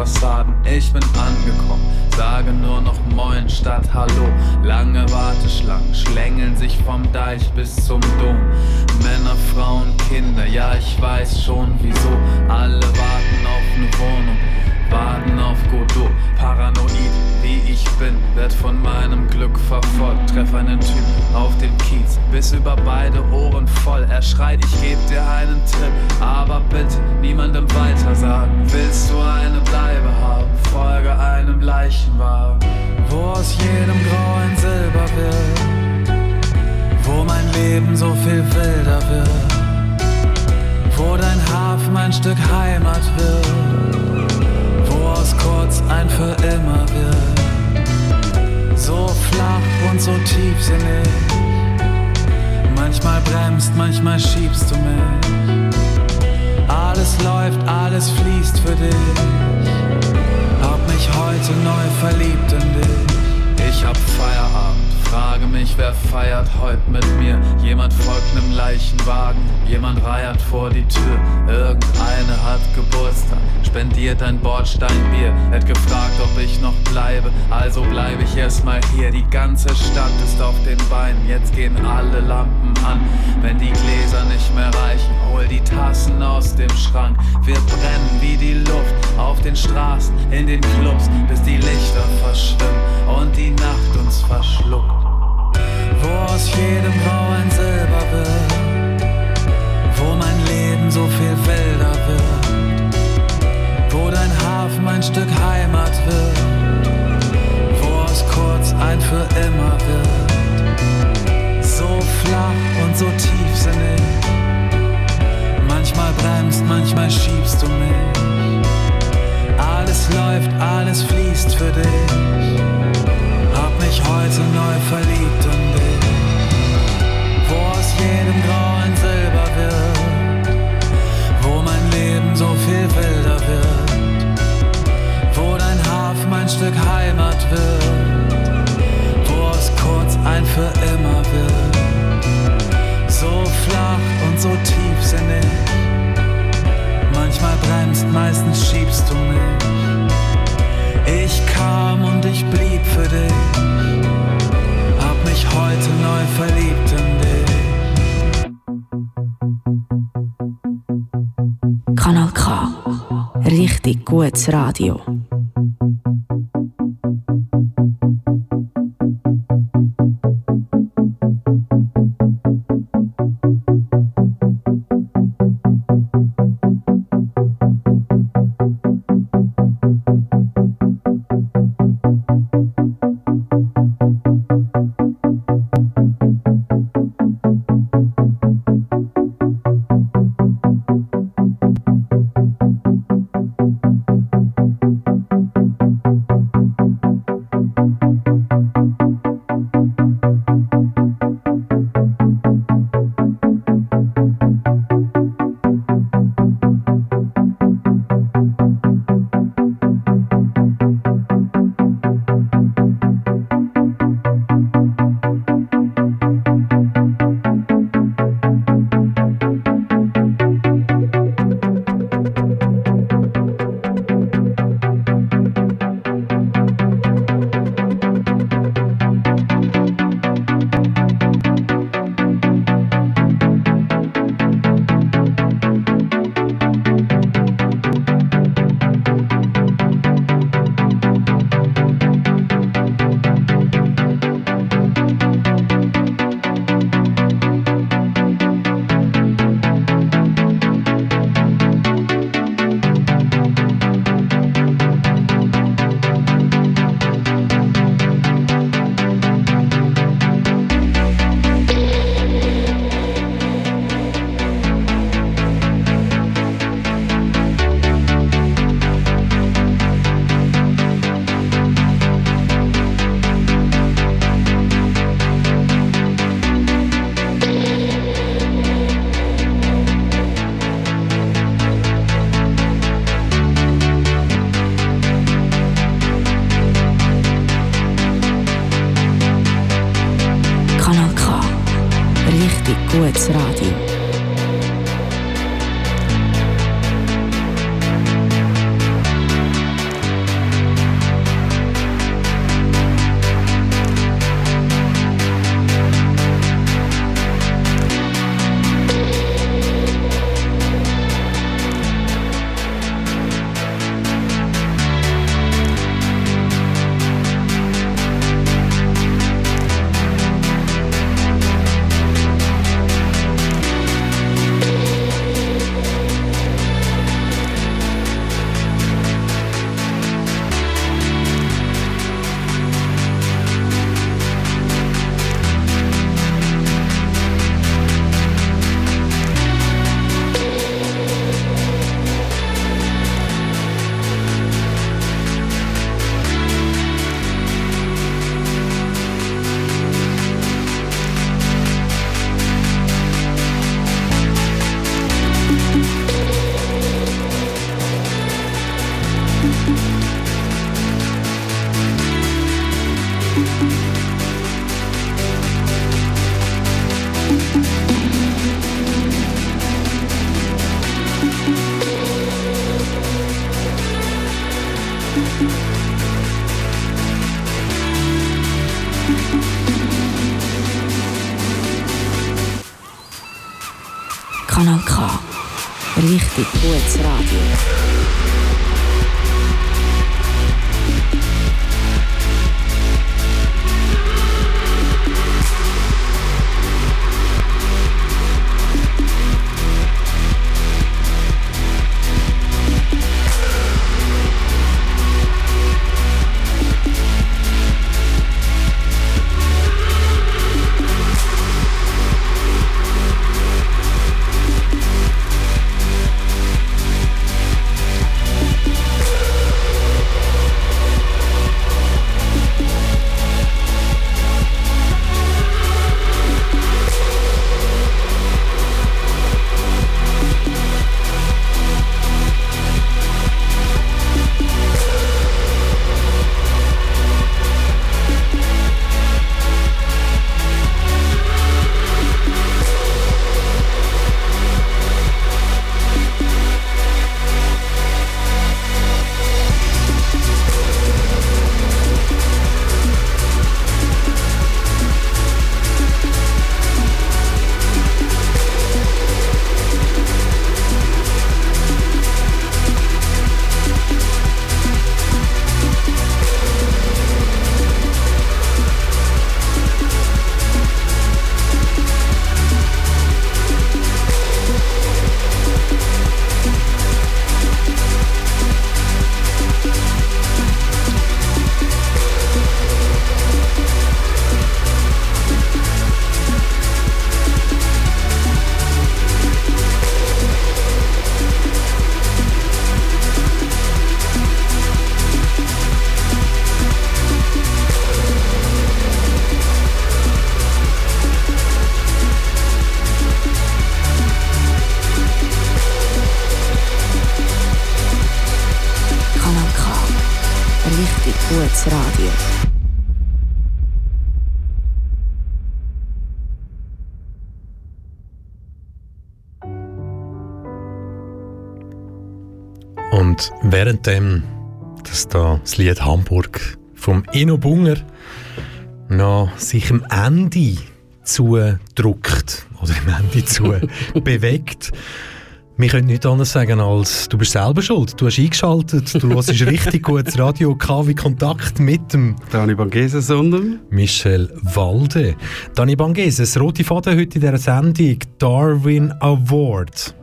Stuckfassaden. Ich bin angekommen, sage nur noch Moin statt Hallo. Lange Warteschlangen schlängeln sich vom Deich bis zum Dom. Männer, Frauen, Kinder, ja ich weiß schon wieso. Alle warten auf eine Wohnung warten auf Godot. Paranoid, wie ich bin, werd von meinem Glück verfolgt. Treff einen Typ auf dem Kiez, bis über beide Ohren voll. Er schreit, ich geb dir einen Tipp, aber bitte niemandem weiter sagen. Willst du eine Bleibe haben? Folge einem Leichenwagen, wo aus jedem Grau ein Silber wird. Wo mein Leben so viel wilder wird. Wo dein Hafen ein Stück Heimat wird wo aus kurz ein für immer wird. So flach und so tiefsinnig. Manchmal bremst, manchmal schiebst du mich. Alles läuft, alles fließt für dich. Hab mich heute neu verliebt in dich. Ich hab Feierabend, frage mich, wer feiert heute mit mir. Jemand folgt nem Leichenwagen, jemand reiert vor die Tür. Irgendeine hat Geburtstag, spendiert ein Bordsteinbier. Hätt gefragt, ob ich noch bleibe, also bleib ich erstmal hier. Die ganze Stadt ist auf den Beinen, jetzt gehen alle Lampen an. Wenn die Gläser nicht mehr reichen, hol die Tassen aus dem Schrank. Wir brennen wie die Luft auf den Straßen, in den Clubs, bis die Lichter verschwimmen und die Nacht uns verschluckt. Wo aus jedem Grau ein Silber wird, wo mein Leben so viel wilder ein Stück Heimat wird, wo aus kurz ein für immer wird. So flach und so tiefsinnig, manchmal bremst, manchmal schiebst du mich. Alles läuft, alles fließt für dich. Hab mich heute neu verliebt in dich. Wo aus jedem Grau ein Silber wird. Wo mein Leben so viel wilder wird. Stück Heimat wird. Wo aus kurz ein für immer wird. So flach und so tiefsinnig. Manchmal bremst, meistens schiebst du mich. Ich kam und ich blieb für dich. Hab mich heute neu verliebt in dich. Kanal K. Richtig gutes Radio. Radio. Währenddem, dass da das Lied Hamburg vom Eno Bunger noch sich im Ende zudruckt oder im Ende zu bewegt, wir können nichts anderes sagen als, du bist selber schuld. Du hast eingeschaltet, du hörst richtig gutes Radio, KW Kontakt mit dem Dani Bangeses sondern Michel Walde. Dani Banges, das rote Faden heute in dieser Sendung, Darwin Award.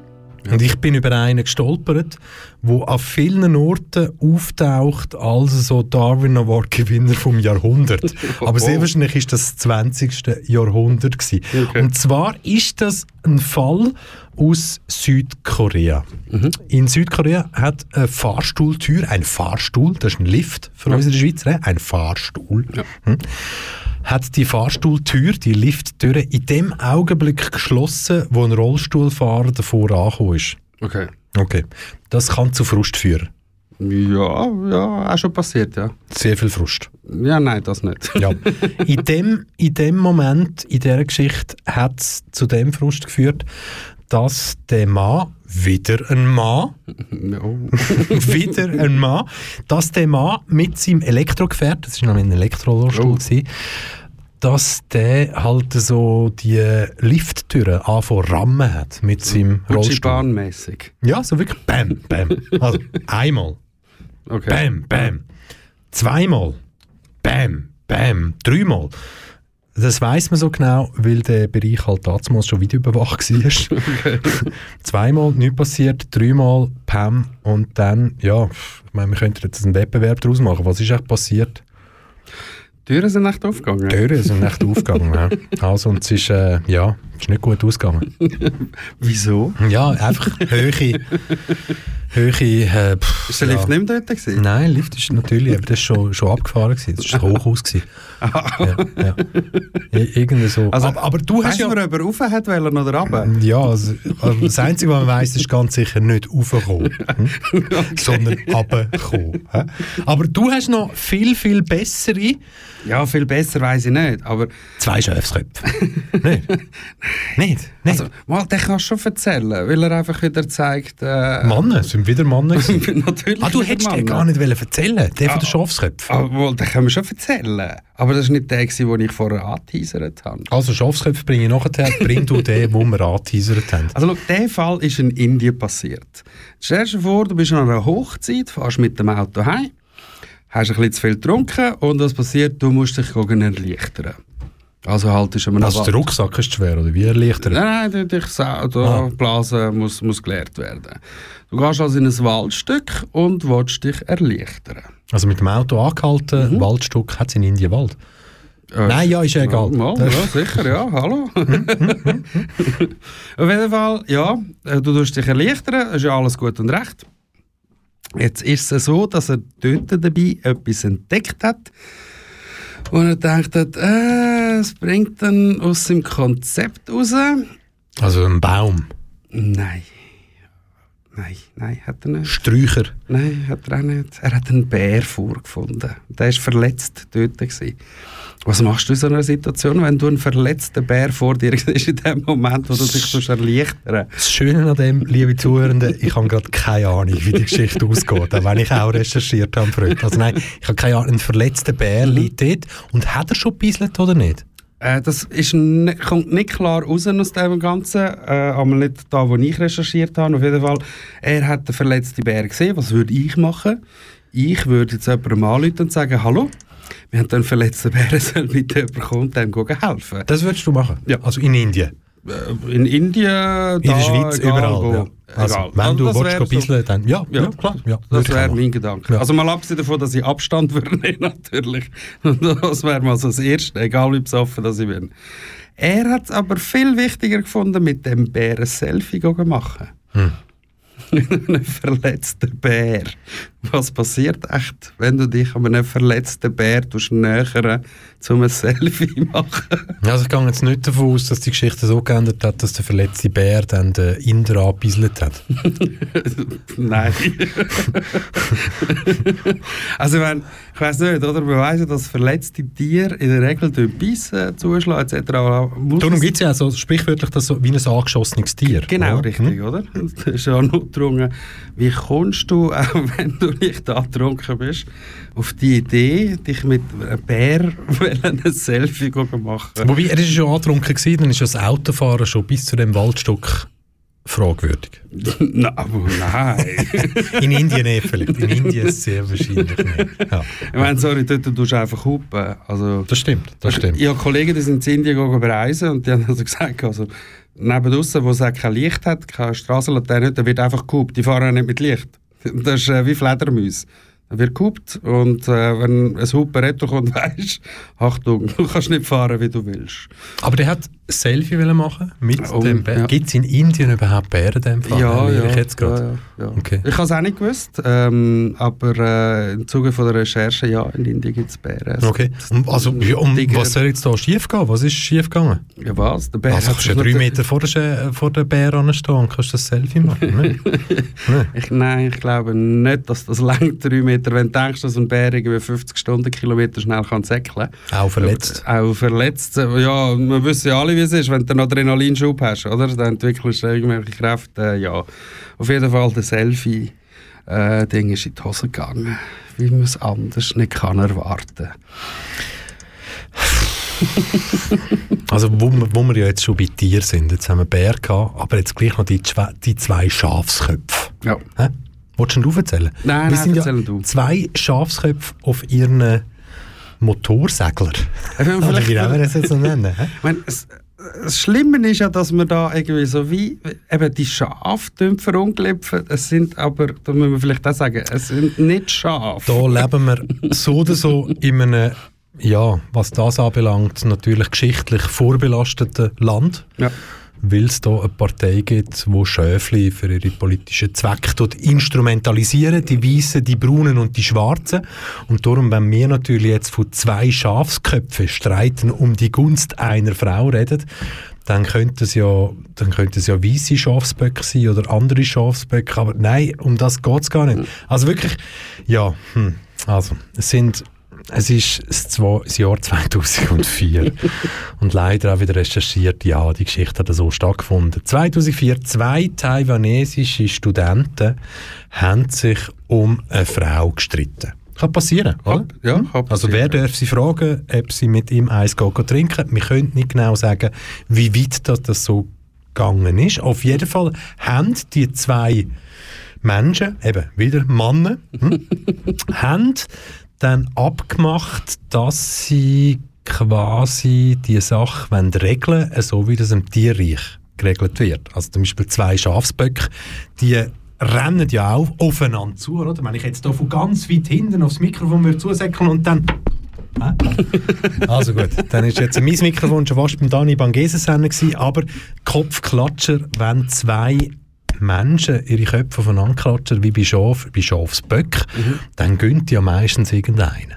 Und ich bin über einen gestolpert, wo an vielen Orten auftaucht als so Darwin Award Gewinner vom Jahrhundert. Aber sehr wahrscheinlich ist das das 20. Jahrhundert gewesen. Okay. Und zwar ist das ein Fall aus Südkorea. In Südkorea hat eine Fahrstuhltür, ein Fahrstuhl, das ist ein Lift für uns in der Schweiz, ne? ein Fahrstuhl, hm, hat die Fahrstuhltür, die Lifttür, in dem Augenblick geschlossen, wo ein Rollstuhlfahrer davor angekommen ist. Okay. Okay, das kann zu Frust führen. Ja, ja, auch schon passiert, ja. Sehr viel Frust. Ja, nein, das nicht. Ja. In dem, in dem Moment, in dieser Geschichte, hat es zu dem Frust geführt, dass der Mann, wieder ein Mann, Oh. wieder ein Mann, dass der Mann mit seinem Elektrogefährt, das war noch ein Elektrorollstuhl, Oh. dass der halt so die Lifttüren anfangen rammen hat mit seinem Rollstuhl. Gucci-Bahn-mäßig. Ja, so wirklich bam, bam. Also einmal, Okay. bam, bam. Zweimal, bam, bam. Dreimal. Das weiß man so genau, weil der Bereich halt damals schon videoüberwacht war. Zweimal nichts passiert, dreimal Pam und dann, ja, ich meine, wir könnten jetzt einen Wettbewerb daraus machen. Was ist echt passiert? Die Türen sind echt aufgegangen. Die Türen sind echt aufgegangen. ja. Also, und es ist, äh, ja, es ist nicht gut ausgegangen. Wieso? Ja, einfach höhere, höhere, äh, pff, Ist der ja. Lift nicht mehr dort gewesen? Nein, Lift ist natürlich, aber das ist schon, schon abgefahren gewesen. Das ist das Hochhaus gewesen. ja, ja. I- Irgendwie so. Also, aber, aber du hast Weißt ja... du, ob er rauf hat wollen oder runter? Ja, also, also das Einzige, was man weiss, ist ganz sicher nicht raufgekommen, hm? sondern runtergekommen. Aber du hast noch viel, viel bessere Ja, viel besser weiß ich nicht. Aber zwei Schafsköpfe. nicht? Nicht? Also, mal, den kannst du schon erzählen, weil er einfach wieder zeigt. Äh, Männer, sind wieder Männer natürlich. Ah, du hättest den gar nicht wollen erzählen der von den Schafsköpfen. Ah, wohl, den können wir schon erzählen. Aber das war nicht der, den ich vorher angeteasert habe. Also Schafsköpfe bringe ich nachher, bring du den, den wir angeteasert haben. Also, schau, der Fall ist in Indien passiert. Stell dir vor, du bist an einer Hochzeit, fährst mit dem Auto heim, hast ein bisschen zu viel getrunken und was passiert? Du musst dich erleichtern. Also haltest du mir Also der Rucksack ist schwer, oder wie erleichtert? Nein, nein, dich Sau, da Ah. Blasen muss, muss geleert werden. Du gehst also in ein Waldstück und willst dich erleichtern. Also mit dem Auto angehalten, Waldstück, hat es in Indien Wald? Äh, Nein, ja, ist ja egal. Ja, ja, sicher, ja, hallo. Auf jeden Fall, ja, äh, du tust dich erleichtern, ist ja alles gut und recht. Jetzt ist es so, dass er dort dabei etwas entdeckt hat und er denkt, hat, äh, es bringt ihn aus seinem Konzept raus. Also ein Baum, Nein. Nein, nein, hat er nicht. Sträucher. Nein, hat er auch nicht. Er hat einen Bär vorgefunden. Der ist verletzt dort. Gewesen. Was machst du in so einer Situation, wenn du einen verletzten Bär vor dir siehst, in dem Moment, wo du dich so erleichtern Das Schöne an dem, liebe Zuhörenden, ich habe gerade keine Ahnung, wie die Geschichte ausgeht, auch wenn ich auch recherchiert habe. Freund. Also nein, ich habe keine Ahnung, ein verletzter Bär liegt dort und hat er schon gebisselt oder nicht? Äh, das ist kommt nicht klar raus aus dem Ganzen, äh, aber nicht da, wo ich recherchiert habe. Auf jeden Fall, er hat den verletzten Bär gesehen. Was würde ich machen? Ich würde jetzt jemandem anrufen und sagen, hallo, wir haben einen verletzten Bär, er soll bitte jemand kommen und dem helfen. Das würdest du machen? Ja. Also in Indien? Äh, In Indien, da, In der Schweiz, egal überall. wo. Ja. Also, Egal. wenn Also du das willst, so- bisseln, dann ja, ja, Ja. klar. Ja, Das wäre mein Gedanke. Also mal abgesehen davon, dass ich Abstand würde nehmen, natürlich. Das wäre mal so das Erste, egal wie besoffen dass ich bin. Er hat es aber viel wichtiger gefunden, mit dem Bär ein Selfie zu machen. Hm. ein verletzter Bär. Was passiert echt, wenn du dich an einem verletzten Bär nähern um ein Selfie machen? Also ich gehe jetzt nicht davon aus, dass die Geschichte so geändert hat, dass der verletzte Bär dann den Inder angebisselt hat. Nein. also wenn, ich weiß nicht, oder? Weiss ja, dass verletzte Tiere in der Regel beißen, zuschlagen etc. Darum gibt es ja so sprichwörtlich das so wie ein angeschossenes Tier. Genau, oder? richtig, oder? Das ist ja nur drungen. Wie kommst du, auch wenn du nicht angetrunken bist, auf die Idee, dich mit einem Bär ein Selfie zu machen? Wobei, er ist ja schon angetrunken gewesen, dann ist das Autofahren schon bis zu dem Waldstück fragwürdig. Na, aber nein. In Indien nicht vielleicht. In Indien sehr wahrscheinlich nicht. Ja. ich meine, sorry, dort tust du einfach hupen. Also, Das stimmt, das stimmt. Ich habe Kollegen, die sind in Indien bereisen und die haben also gesagt, also, neben draussen, wo es auch kein Licht hat, keine Strassenlaterne, da wird einfach gehupt. Die fahren auch nicht mit Licht. Das ist äh, wie Fledermäuse. Da wird gehupt und äh, wenn ein Hupen retro kommt, weisst Achtung, du kannst nicht fahren, wie du willst. Aber der hat Selfie machen mit Oh, dem Bär. ja. Gibt es in Indien überhaupt Bären in dem Fall? Ja, ja, ich jetzt gerade. ja, ja. Okay. Ich habe es auch nicht gewusst, ähm, aber äh, im Zuge von der Recherche, ja, in Indien gibt es Bären. Es Okay. also, um, was soll jetzt da schief gehen? Was ist schief gegangen? Ja, was? Der Bär Also kannst du ja drei Meter vor der, vor der Bär anstehen und kannst das Selfie machen. ne? ne? Ich, nein, ich glaube nicht, dass das längt, drei Meter. Wenn du denkst, dass ein Bär irgendwie 50 Stundenkilometer schnell kann säckeln Auch verletzt. Auch verletzt. Ja, wir wissen ja alle, wie es ist, wenn du einen Adrenalinschub hast, oder? Dann entwickelst du irgendwelche Kräfte. Äh, ja, auf jeden Fall der Selfie. Äh, Ding ist in die Hose gegangen, wie man es anders nicht kann erwarten. Also wo, wir- wo wir ja jetzt schon bei Tieren sind, jetzt haben wir Bär gehabt, aber jetzt gleich noch die, zwei- die zwei Schafsköpfe. Ja. Hä? Wolltest du erzählen? Nein, Wir nein, sind ja erzähl du. zwei Schafsköpfe auf ihren Motorsegler. Äh, Oder wie wollen wir das jetzt so nennen? hä? Ich meine, es, das Schlimme ist ja, dass man da irgendwie so wie eben die Schafe verunglimpfen. Es sind aber, da müssen wir vielleicht auch sagen, es sind nicht Schafe. Da leben wir so oder so in einem, ja, was das anbelangt, natürlich geschichtlich vorbelasteten Land. Ja. Weil es da eine Partei gibt, die Schöfli für ihre politischen Zwecke dort instrumentalisieren, die Weißen, die Braunen und die Schwarzen. Und darum, wenn wir natürlich jetzt von zwei Schafsköpfen streiten um die Gunst einer Frau reden, dann könnte es ja, dann könnte es ja weiße Schafsböcke sein oder andere Schafsböcke, aber nein, um das geht es gar nicht. Also wirklich, ja, hm, also es sind es ist das, Jahr 2004 und leider auch wieder recherchiert, ja, die Geschichte hat so stattgefunden. 2004, zwei taiwanesische Studenten haben sich um eine Frau gestritten. Kann passieren, oder? Ja, kann Also passieren. wer darf sie fragen, ob sie mit ihm eins gehen, gehen trinken? Wir können nicht genau sagen, wie weit das, das so gegangen ist. Auf jeden Fall haben die zwei Menschen, eben wieder Männer, hm, haben dann abgemacht, dass sie quasi die Sache wollen regeln so wie das im Tierreich geregelt wird. Also zum Beispiel zwei Schafsböcke, die rennen ja auch aufeinander zu, oder? Wenn ich jetzt hier von ganz weit hinten aufs Mikrofon würde zusäckeln und dann... Also gut, dann ist jetzt mein Mikrofon schon fast beim Dani Bangeses aber Kopfklatscher, wenn zwei Menschen ihre Köpfe aufeinander klatschen, wie bei, Schaf, bei Schafsböck, dann gönnt ja meistens irgendeinen.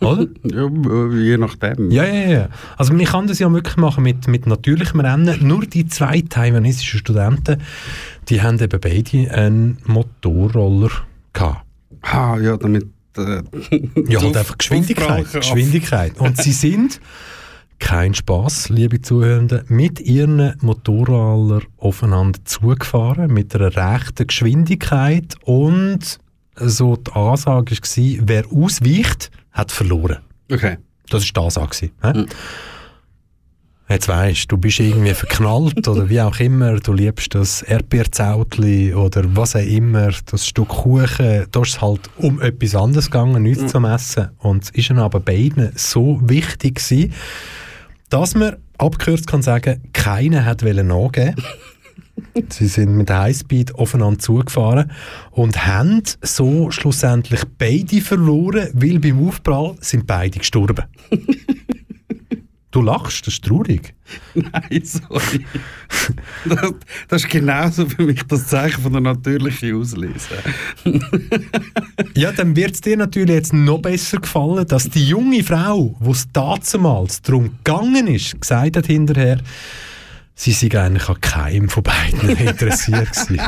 Oder? Ja, je nachdem. Ja, ja, ja. Also man kann das ja wirklich machen mit, mit natürlichem Rennen. Nur die zwei taiwanesischen Studenten, die haben eben beide einen Motorroller gehabt. Ah, ja, damit... Äh, Ja, halt einfach Geschwindigkeit. Geschwindigkeit. Und sie sind, kein Spaß, liebe Zuhörende, mit ihren Motorroller aufeinander zugefahren, mit einer rechten Geschwindigkeit und so die Ansage war, wer ausweicht, hat verloren. Okay. Das war die Ansage. hä? Jetzt weisst du, bist irgendwie verknallt oder wie auch immer, du liebst das Erdbeerzautli oder was auch immer, das Stück Kuchen, da ist es halt um etwas anderes gegangen, nichts zum Essen. Und es ist ihnen aber beiden so wichtig gewesen, dass man abgekürzt kann sagen, keiner hat nachgeben. Sie sind mit Highspeed aufeinander zugefahren und haben so schlussendlich beide verloren, weil beim Aufprall sind beide gestorben. du lachst, das ist traurig. Nein, sorry. Das, das ist genauso für mich das Zeichen von der natürlichen Auslese. Ja, dann wird es dir natürlich jetzt noch besser gefallen, dass die junge Frau, die es damals darum gegangen ist, gesagt hat hinterher, sie sei eigentlich an keinem von beiden interessiert gewesen.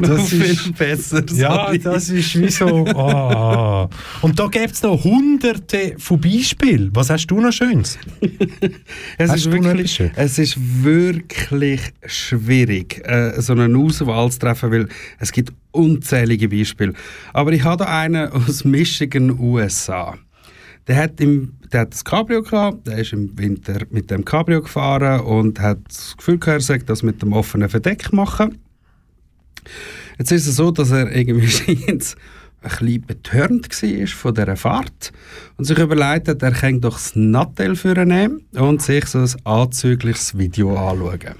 Das viel ist- besser. Ja, sorry. das ist wie so. Ah. Und da gibt es noch hunderte von Beispielen. Was hast du noch Schönes? Es Hast ist, wirklich, schön? es ist wirklich schwierig, äh, so eine Auswahl zu treffen, weil es gibt unzählige Beispiele. Aber ich habe da einen aus Michigan, USA. Der hat, im, der hat das Cabrio gehabt, der ist im Winter mit dem Cabrio gefahren und hat das Gefühl gehabt, er soll das mit dem offenen Verdeck machen. Jetzt ist es so, dass er irgendwie ein bisschen betörnt war von dieser Fahrt und sich überlegt hat, er könnte doch das Nattel nehmen und sich so ein anzügliches Video anschauen.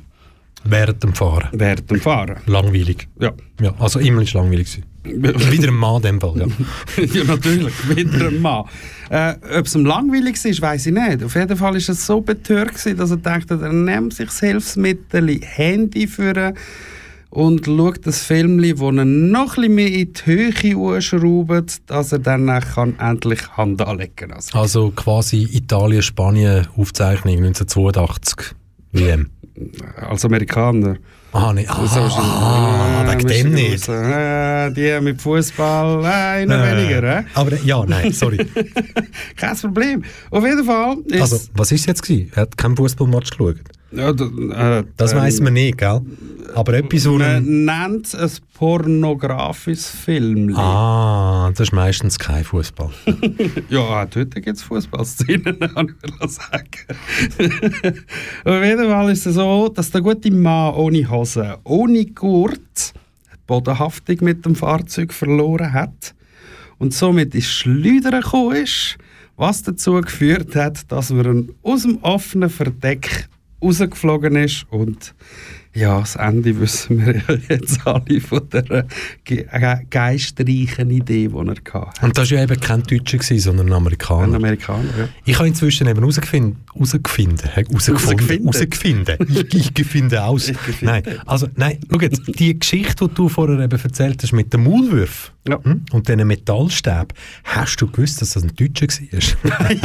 Während dem Fahren. Während dem Fahren. Langweilig. Ja. Ja, also immer ist langweilig gewesen. Wieder ein Mann in dem Fall, ja. ja, natürlich, wieder ein Mann. Äh, Ob es ihm langweilig war, weiß ich nicht. Auf jeden Fall war es so betört, dass er dachte, er nimmt sich das Hilfsmittel, Handy für und schaut das Film, wo er noch ein mehr in die Höhe schraubt, dass er dann kann endlich Hand anlegen kann. Also, also quasi Italien-Spanien-Aufzeichnung 1982 WM. Als Amerikaner. Ah, nicht. Ah, ah, ah, wegen dem nicht. Äh, die mit Fußball, äh, noch äh, weniger. Äh? Aber ja, nein, sorry. Kein Problem. Auf jeden Fall. also, was war es jetzt? Gewesen? Er hat keinen Fußballmatch geschaut. Ja, äh, das ähm, weiß man nicht, gell? Aber etwas, wo Man nennt es ein pornografisches Film. Ah, das ist meistens kein Fußball. ja, dort gibt es Fußballszenen, kann ich sagen. Auf jeden Fall ist es so, dass der gute Mann ohne Hose, ohne Gurt, die Bodenhaftung mit dem Fahrzeug verloren hat und somit ins Schleudern gekommen ist, was dazu geführt hat, dass man aus dem offenen Verdeck rausgeflogen ist und ja, das Ende wissen wir jetzt alle von der ge geistreichen Idee, die er hatte. Und das war ja eben kein Deutscher, sondern ein Amerikaner. Ein Amerikaner, ja. Ich habe inzwischen eben herausgefunden, herausgefunden, herausgefunden, ich, ich finde aus. Ich nein, also, nein, schau jetzt, die Geschichte, die du vorher eben erzählt hast mit dem Maulwurf ja. hm, und diesen Metallstäben, hast du gewusst, dass das ein Deutscher war? Nein,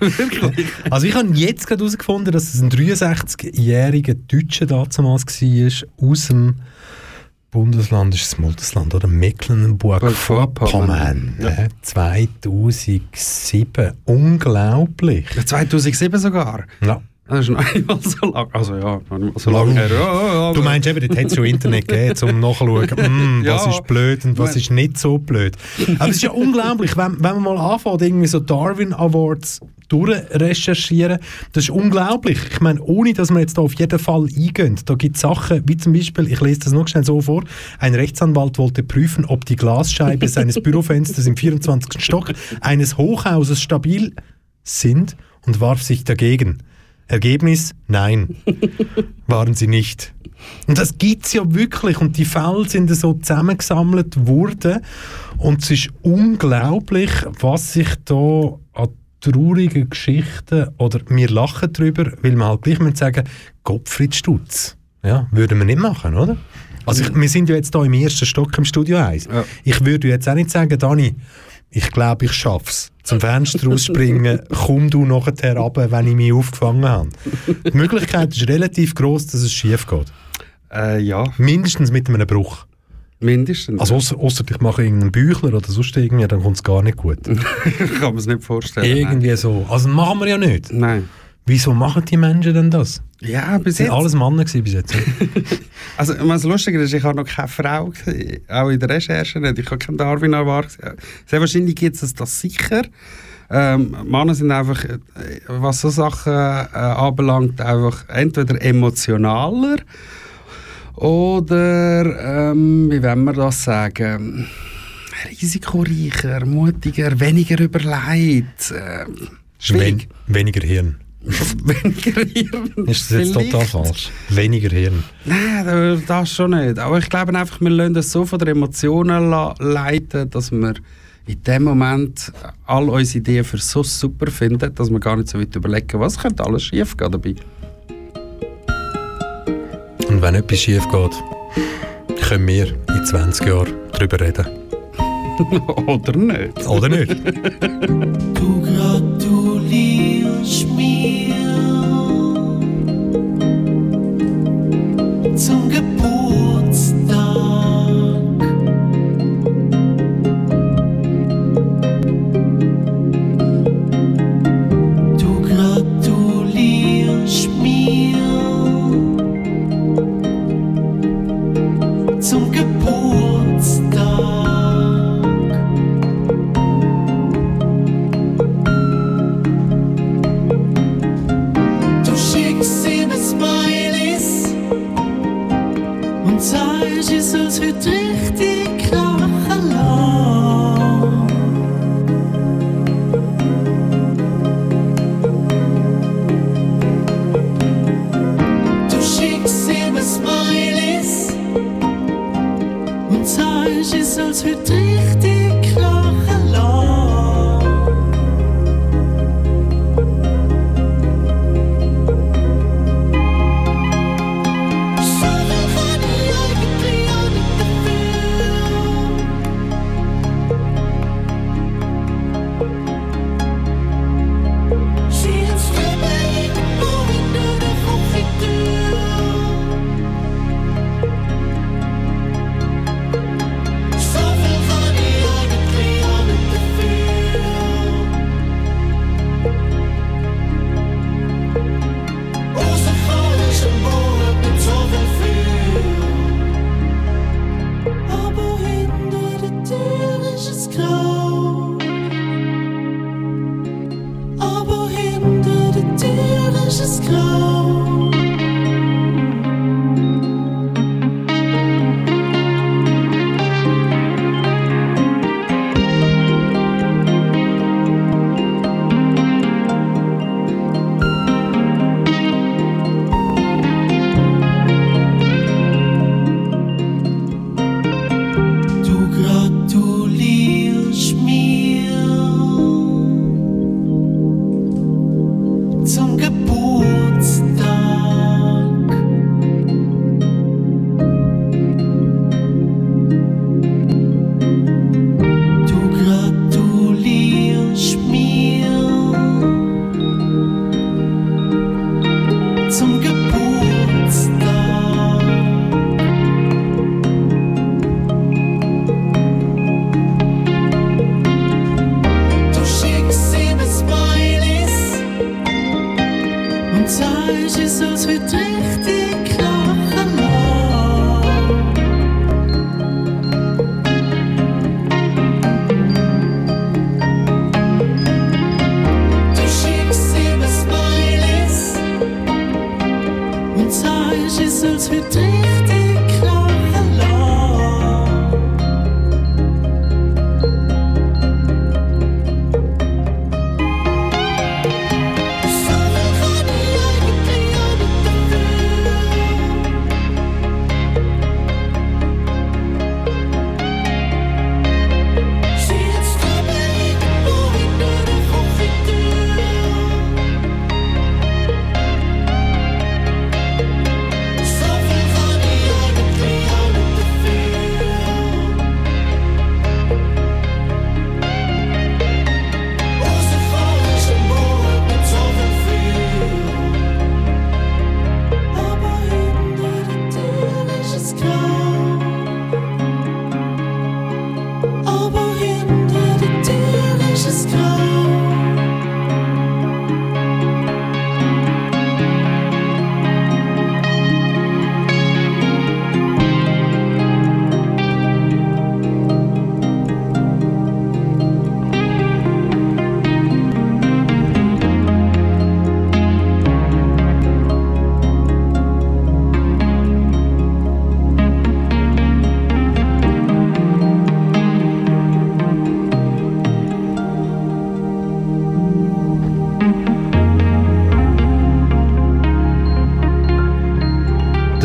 wirklich? Also ich habe jetzt gerade herausgefunden, dass es ein 63-jähriger Deutscher damals war, aus dem Bundesland ist das Bundesland, oder? Mecklenburg-Vorpommern. Ja. 2007. Unglaublich. 2007 sogar? Ja. Das ist noch einmal so lang. Also ja, noch so lange her. Ja, du meinst eben, dort hat es schon Internet gegeben, um nachzuschauen, mm, was ja. ist blöd und was ist nicht so blöd. Aber es ist ja unglaublich, wenn, wenn man mal anfängt, irgendwie so Darwin Awards durchrecherchieren, das ist unglaublich. Ich meine, ohne dass man jetzt da auf jeden Fall eingeht, da gibt es Sachen, wie zum Beispiel, ich lese das noch schnell so vor, ein Rechtsanwalt wollte prüfen, ob die Glasscheibe seines Bürofensters im 24. Stock eines Hochhauses stabil sind und warf sich dagegen. Ergebnis? Nein, waren sie nicht. Und das gibt es ja wirklich. Und die Fälle sind so zusammengesammelt worden. Und es ist unglaublich, was sich da an traurigen Geschichten, oder wir lachen darüber, weil wir halt gleich sagen, Gottfried Stutz. Ja, würden wir nicht machen, oder? Also ich, wir sind ja jetzt hier im ersten Stock im Studio 1. Ja. Ich würde jetzt auch nicht sagen, Dani, ich glaube, ich schaffe es. Zum Fenster rausspringen, komm du nachher runter, wenn ich mich aufgefangen habe. Die Möglichkeit ist relativ groß, dass es schief geht. Äh, ja. Mindestens mit einem Bruch. Mindestens. Also außer, außer ich mache irgendeinen Büchler oder sonst irgendwie, dann kommt es gar nicht gut. Kann man es nicht vorstellen. Irgendwie nein. so. Also machen wir ja nicht. Nein. Wieso machen die Menschen denn das? Ja, bis jetzt. alles Männer bis jetzt. also, was lustig ist, ich habe noch keine Frau gesehen, auch in der Recherche nicht. Ich habe keinen Darwin erwartet. Sehr wahrscheinlich gibt es das sicher. Ähm, Männer sind einfach, äh, was so Sachen äh, anbelangt, einfach entweder emotionaler oder, ähm, wie wollen wir das sagen, risikoreicher, mutiger, weniger überlegt. Äh, schwierig. Wen weniger Hirn. weniger Hirn. Ist das jetzt Vielleicht. total falsch? Weniger Hirn? Nein, das schon nicht. Aber ich glaube einfach, wir lassen uns so von den Emotionen leiten, dass wir in dem Moment all unsere Ideen für so super finden, dass wir gar nicht so weit überlegen, was könnte alles schief gehen dabei. Und wenn etwas schief geht, können wir in 20 Jahren darüber reden. Oder nicht. Oder nicht.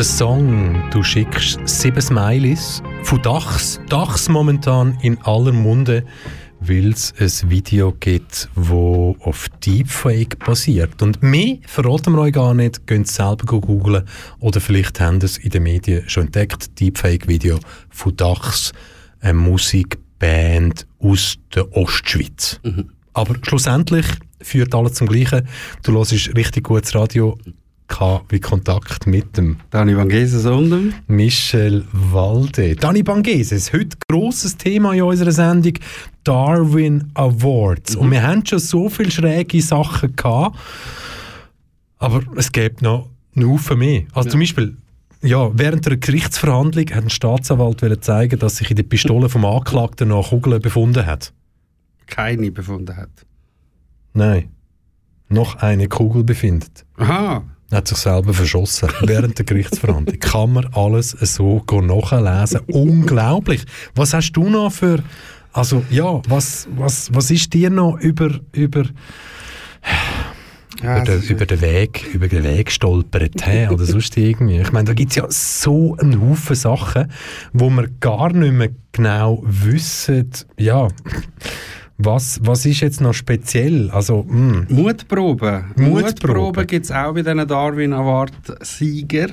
Der Song «Du schickst sieben Smileys» von Dachs. Dachs momentan in aller Munde, weil es ein Video gibt, wo auf Deepfake basiert. Und mehr verraten wir euch gar nicht. Es selber googlen oder vielleicht haben es in den Medien schon entdeckt. Deepfake-Video von Dachs, eine Musikband aus der Ostschweiz. Aber schlussendlich führt alles zum Gleichen. Du hörst richtig gutes Radio, wie Kontakt mit dem Dani Van Geses und Michel Walde. Dani Bangeses, heute grosses Thema in unserer Sendung, Darwin Awards. Und wir haben schon so viele schräge Sachen gehabt, aber es gibt noch einen Haufen mehr. Also zum Beispiel, ja, während der Gerichtsverhandlung hat ein Staatsanwalt zeigen, dass sich in der Pistole vom Anklagten noch Kugeln befunden hat. keine befunden hat. Nein, noch eine Kugel befindet. Aha, hat sich selber verschossen während der Gerichtsverhandlung. Kann man alles so nachlesen? Unglaublich. Was hast du noch für, also ja, was, was, was ist dir noch über, über, ja, über, den, über den Weg, über den Weg gestolpert hä? oder sonst irgendwie? Ich meine, da gibt es ja so einen Haufen Sachen, wo wir gar nicht mehr genau wissen, ja, was, was ist jetzt noch speziell? Also, hm. Mutprobe. Mutprobe. Mutprobe gibt es auch bei diesen Darwin Award-Sieger.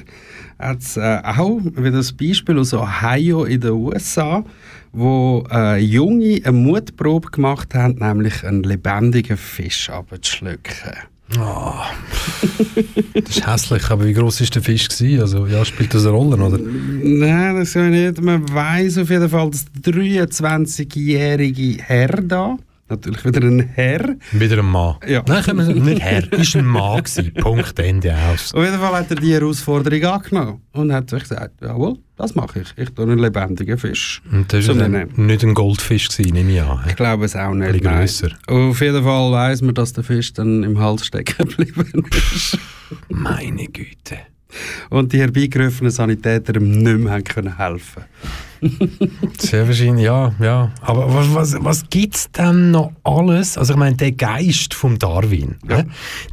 Hat's, äh, auch wieder das Beispiel aus Ohio in den USA, wo äh, Junge eine Mutprobe gemacht haben, nämlich einen lebendigen Fisch abzuschlucken. Das ist hässlich, aber wie groß ist der Fisch gewesen? Also, ja, spielt das eine Rolle, oder? Nein, das ja nicht. Man weiß auf jeden Fall, dass der 23-jährige Herr da, natürlich wieder ein Herr, Wieder ein Mann. Ja. Nein, können wir nicht Herr. Ist ein Mann gewesen. Punkt, Ende aus. Auf jeden Fall hat er die Herausforderung angenommen und hat sich gesagt, jawohl, das mache ich. Ich tue einen lebendigen Fisch. Und das war nicht ein Goldfisch gewesen, nehme ich an. Ich glaube es auch nicht. nein. grösser. Auf jeden Fall weiss man, dass der Fisch dann im Hals stecken geblieben ist. Meine Güte. Und die herbeigerufenen Sanitäter ihm nicht mehr haben können helfen Sehr wahrscheinlich, ja, ja. Aber was, was, was gibt es denn noch alles? Also ich meine, der Geist vom Darwin. Ja. ne?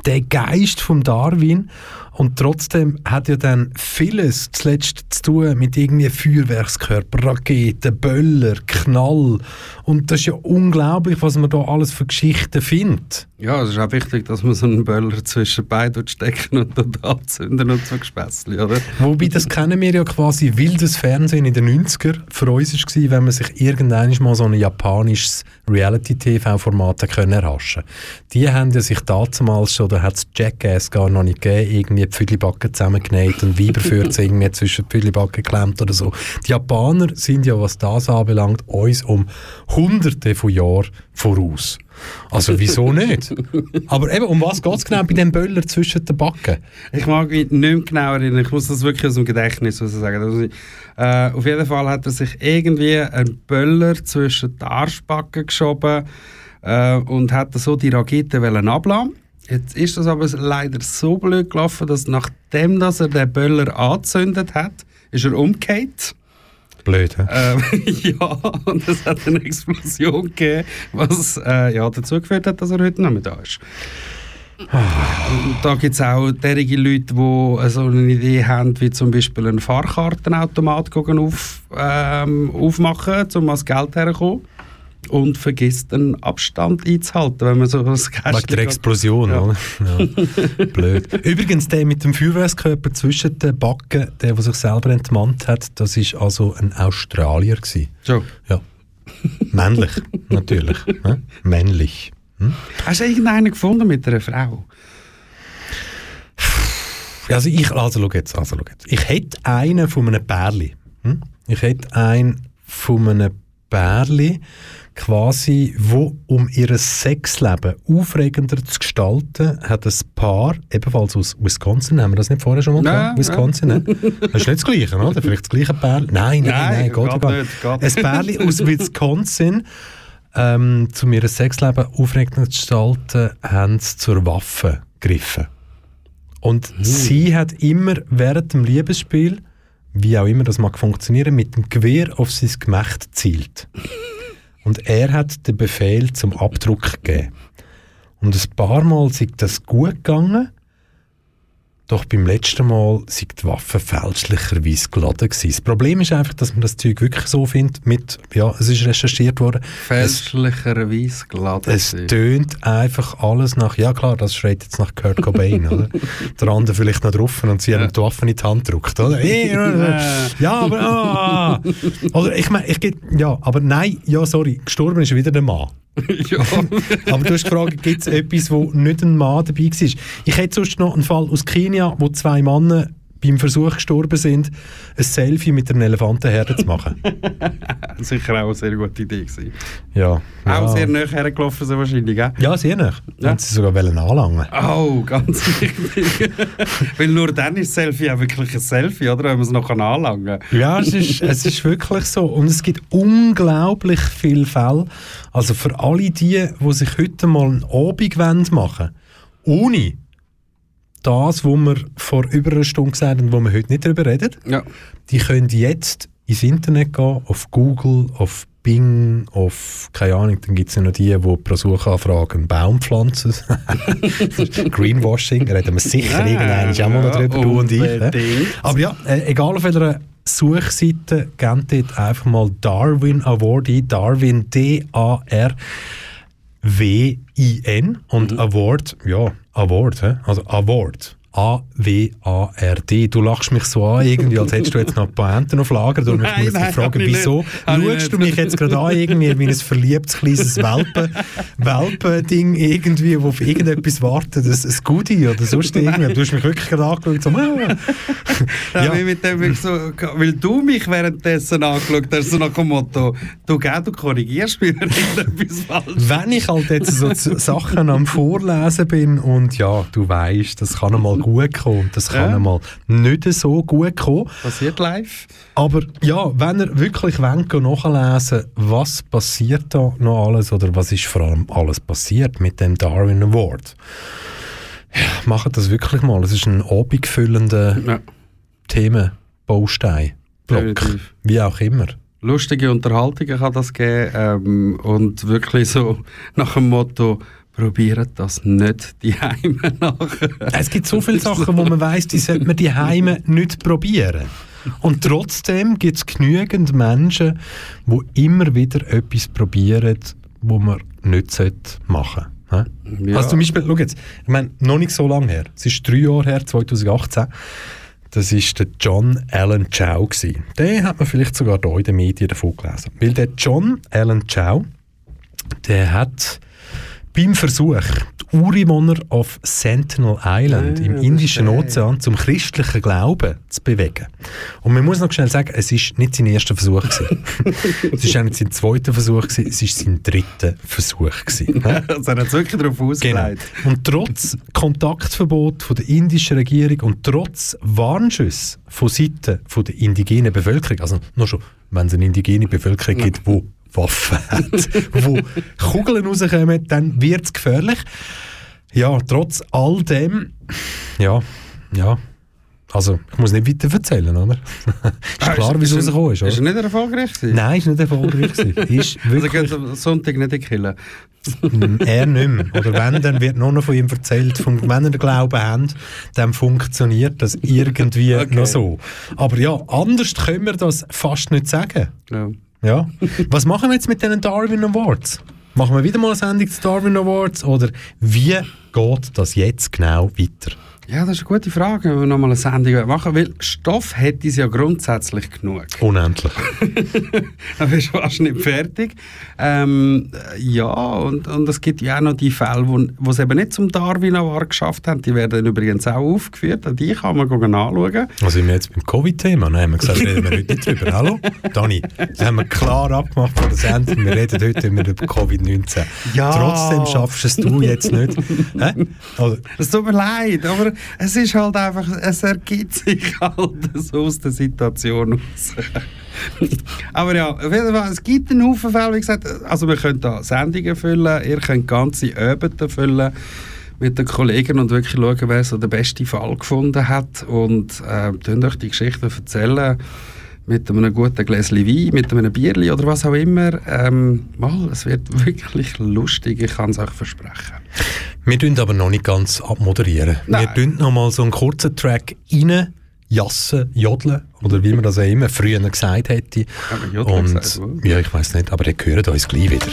Der Geist vom Darwin und trotzdem hat ja dann vieles zuletzt zu tun mit irgendwie Feuerwerkskörper, Raketen, Böller, Knall. Und das ist ja unglaublich, was man da alles für Geschichten findet. Ja, es ist auch wichtig, dass man so einen Böller zwischen beiden stecken und dann anzünden und so Gespässli, oder? Wobei, das kennen wir ja quasi wildes Fernsehen in den 90er. Für uns war es, wenn man sich irgendwann mal so ein japanisches Reality-TV-Format erhaschen Die haben ja sich damals schon, da hat es Jackass gar noch nicht gegeben, irgendwie die Pfüdlibacken zusammengenäht und Weiberfürze irgendwie zwischen Pfüdlibacken geklemmt oder so. Die Japaner sind ja, was das anbelangt, uns um hunderte von Jahren voraus. Also wieso nicht? Aber eben, um was geht es genau bei dem Böller zwischen den Backen? Ich mag mich nicht mehr genau erinnern. Ich muss das wirklich aus dem Gedächtnis raus sagen. Äh, auf jeden Fall hat er sich irgendwie einen Böller zwischen die Arschbacken geschoben äh, und hat so die Rakete ablassen. Jetzt ist das aber leider so blöd gelaufen, dass nachdem dass er den Böller angezündet hat, ist er umgekehrt. Blöd, hä? Ähm, ja, und es hat eine Explosion gegeben, was äh, ja, dazu geführt hat, dass er heute nicht mehr da ist. Und da gibt es auch derige Leute, die so eine Idee haben, wie zum Beispiel einen Fahrkartenautomat auf, ähm, aufmachen, um ans Geld herzukommen. Und vergisst den Abstand einzuhalten, wenn man so ein Wegen der Explosion, Ja. oder? Ja. Blöd. Übrigens, der mit dem Feuerwerkskörper zwischen den Backen, der, der sich selber entmannt hat, das ist also ein Australier gewesen. So. Ja. Männlich, natürlich. hä? Männlich. Hast du irgendeinen gefunden mit einer Frau? Also ich, also schau jetzt, also schau jetzt. Ich hätte einen von einem Bärli. Hm? Ich hätte einen von einem Bärli, quasi, wo um ihr Sexleben aufregender zu gestalten, hat ein Paar, ebenfalls aus Wisconsin, haben wir das nicht vorher schon mal gehabt? Wisconsin, ne? Das ist nicht das Gleiche, oder? Vielleicht das gleiche Bärli? Nein, nein, nein, Nein, geht gar nicht, Ein Bärli aus Wisconsin, ähm, um ihr Sexleben aufregender zu gestalten, haben sie zur Waffe gegriffen. Und sie hat immer während dem Liebesspiel, wie auch immer das mag funktionieren, mit dem Gewehr auf sein Gemächt zielt. Und er hat den Befehl zum Abdruck gegeben. Und ein paar Mal ist das gut gegangen, doch beim letzten Mal sei die Waffe fälschlicherweise geladen gewesen. Das Problem ist einfach, dass man das Zeug wirklich so findet, mit, ja, es ist recherchiert worden, es Fälschlicherweise geladen. es gewesen. tönt einfach alles nach, ja klar, das schreit jetzt nach Kurt Cobain, oder? Der andere vielleicht noch drauf und sie haben die Waffe in die Hand gedrückt, oder? ja, aber, ah. Oder ich meine, ich ja, aber nein, ja, sorry, gestorben ist wieder der Mann. ja. Aber du hast gefragt, gibt es etwas, wo nicht ein Mann dabei war? Ich hätte sonst noch einen Fall aus Kenia, wo zwei Männer beim Versuch gestorben sind, ein Selfie mit einer Elefantenherde zu machen. Sicher auch eine sehr gute Idee gewesen. Ja. ja. Auch sehr nah hergelaufen so wahrscheinlich, gell? Ja, sehr nah. Ja. Und sie sogar wollen anlangen. Oh, ganz wichtig. Weil nur dann ist Selfie auch wirklich ein Selfie, oder? Wenn man es noch anlangen kann. Ja, es ist, es ist wirklich so. Und es gibt unglaublich viele Fälle. Also für alle die, die sich heute mal einen Abend wollen machen ohne das, was wir vor über einer Stunde gesagt haben, wo wir heute nicht darüber reden, Ja. die können jetzt ins Internet gehen, auf Google, auf Bing, auf, keine Ahnung, dann gibt es ja noch die, die pro Suchanfrage einen Baum pflanzen. Greenwashing, da reden wir sicher irgendwann auch mal noch drüber, du und ich. Unbedingt. Aber ja, äh, egal auf welcher Suchseite, gebt dort einfach mal Darwin Award ein. Darwin, D-A-R-W-I-N. Und Award, ja, Award, hä? also Award. A-W-A-R-D. Du lachst mich so an, irgendwie, als hättest du jetzt noch Pointen auf Lager. Du Nein, mich nein, fragen, wieso schaust du mich jetzt gerade an, irgendwie wie ein verliebtes kleines Welpen, Welpen-Ding irgendwie, wo auf irgendetwas wartet, ein, ein Goodie oder sonst irgendwie. Du hast mich wirklich gerade angeschaut, so, ah. Ja. Mit dem so, weil du mich währenddessen angeschaut hast, so nach dem Motto, du, gell, du korrigierst mich, wenn irgendetwas falsch Wenn ich halt jetzt so Sachen am Vorlesen bin und ja, du weißt, das kann einmal gut kommen das kann Ja. einmal nicht so gut kommen. passiert live. Aber ja, wenn ihr wirklich wollt, nachlesen was passiert da noch alles oder was ist vor allem alles passiert mit dem Darwin Award, ja, macht das wirklich mal. Es ist ein abendfüllender Ja. Themenbaustein, Block, wie auch immer. Lustige Unterhaltungen kann das geben ähm, und wirklich so nach dem Motto, probiert das nicht die Heime nachher. Es gibt so viele Sachen, wo man weiß, die sollte man die Heime nicht probieren. Und trotzdem gibt es genügend Menschen, die immer wieder etwas probieren, wo man nicht machen sollte. Ja. Also zum Beispiel, schau jetzt, ich meine, noch nicht so lange her, es ist drei Jahre her, 2018, das war der John Allen Chow. Gewesen. Den hat man vielleicht sogar hier in den Medien davon gelesen. Weil der John Allen Chow, der hat beim Versuch, die Ureinwohner auf Sentinel Island Ah, im Indischen. Ozean zum christlichen Glauben zu bewegen. Und man muss noch schnell sagen, es ist nicht sein erster Versuch es ist auch nicht sein zweiter Versuch gewesen, es ist sein dritter Versuch gewesen. Also er hat es wirklich darauf Genau. ausgelegt. Und trotz Kontaktverbot von der indischen Regierung und trotz Warnschüsse von Seiten von der indigenen Bevölkerung, also nur schon, wenn es eine indigene Bevölkerung gibt, wo Waffen hat, wo Kugeln rauskommen, dann wird es gefährlich. Ja, trotz all dem, ja, ja. Also, ich muss nicht weiter erzählen, oder? ist klar, wie es rausgekommen ist, Ist er oder? nicht erfolgreich gewesen? Nein, ist nicht erfolgreich gewesen. Ist Also wirklich geht am Sonntag nicht in die Kille. er nicht mehr. Oder wenn, dann wird nur noch von ihm erzählt, vom, wenn er Glauben hat, dann funktioniert das irgendwie Okay. noch so. Aber ja, anders können wir das fast nicht sagen. Ja. Ja. Was machen wir jetzt mit den Darwin Awards? Machen wir wieder mal eine Sendung zu Darwin Awards oder wie geht das jetzt genau weiter? Ja, das ist eine gute Frage, wenn wir nochmal eine Sendung machen weil Stoff hätte es ja grundsätzlich genug. Unendlich. Dann bist du fast nicht fertig. Ähm, äh, ja, und, und es gibt ja auch noch die Fälle, wo, wo es eben nicht zum Darwin Award geschafft haben. Die werden übrigens auch aufgeführt. Auch Die kann man anschauen. Also sind wir jetzt beim Covid-Thema? Dann haben wir gesagt, reden wir heute nicht drüber. Hallo? Dani, das haben wir klar abgemacht vor der Sendung. Wir reden heute immer über Covid-19. Ja. Trotzdem schaffst du es jetzt nicht. Hä? Also, Es tut mir leid, aber es ist halt einfach, es ergibt sich halt so aus der Situation raus. aber ja, auf jeden Fall, es gibt einen Haufen Fälle, wie gesagt, also wir können da Sendungen füllen, ihr könnt ganze Abende füllen mit den Kollegen und wirklich schauen, wer so den besten Fall gefunden hat und äh, euch die Geschichten erzählen mit einem guten Gläschen Wein, mit einem Bierli oder was auch immer. Ähm, mal, es wird wirklich lustig, ich kann es euch versprechen. Wir tun aber noch nicht ganz abmoderieren. Nein. Wir tun noch mal so einen kurzen Track rein, jassen, jodeln, oder wie man das auch immer früher gesagt hätte. Aber Und, gesagt, ja, ich weiß nicht, aber ihr hört uns gleich wieder.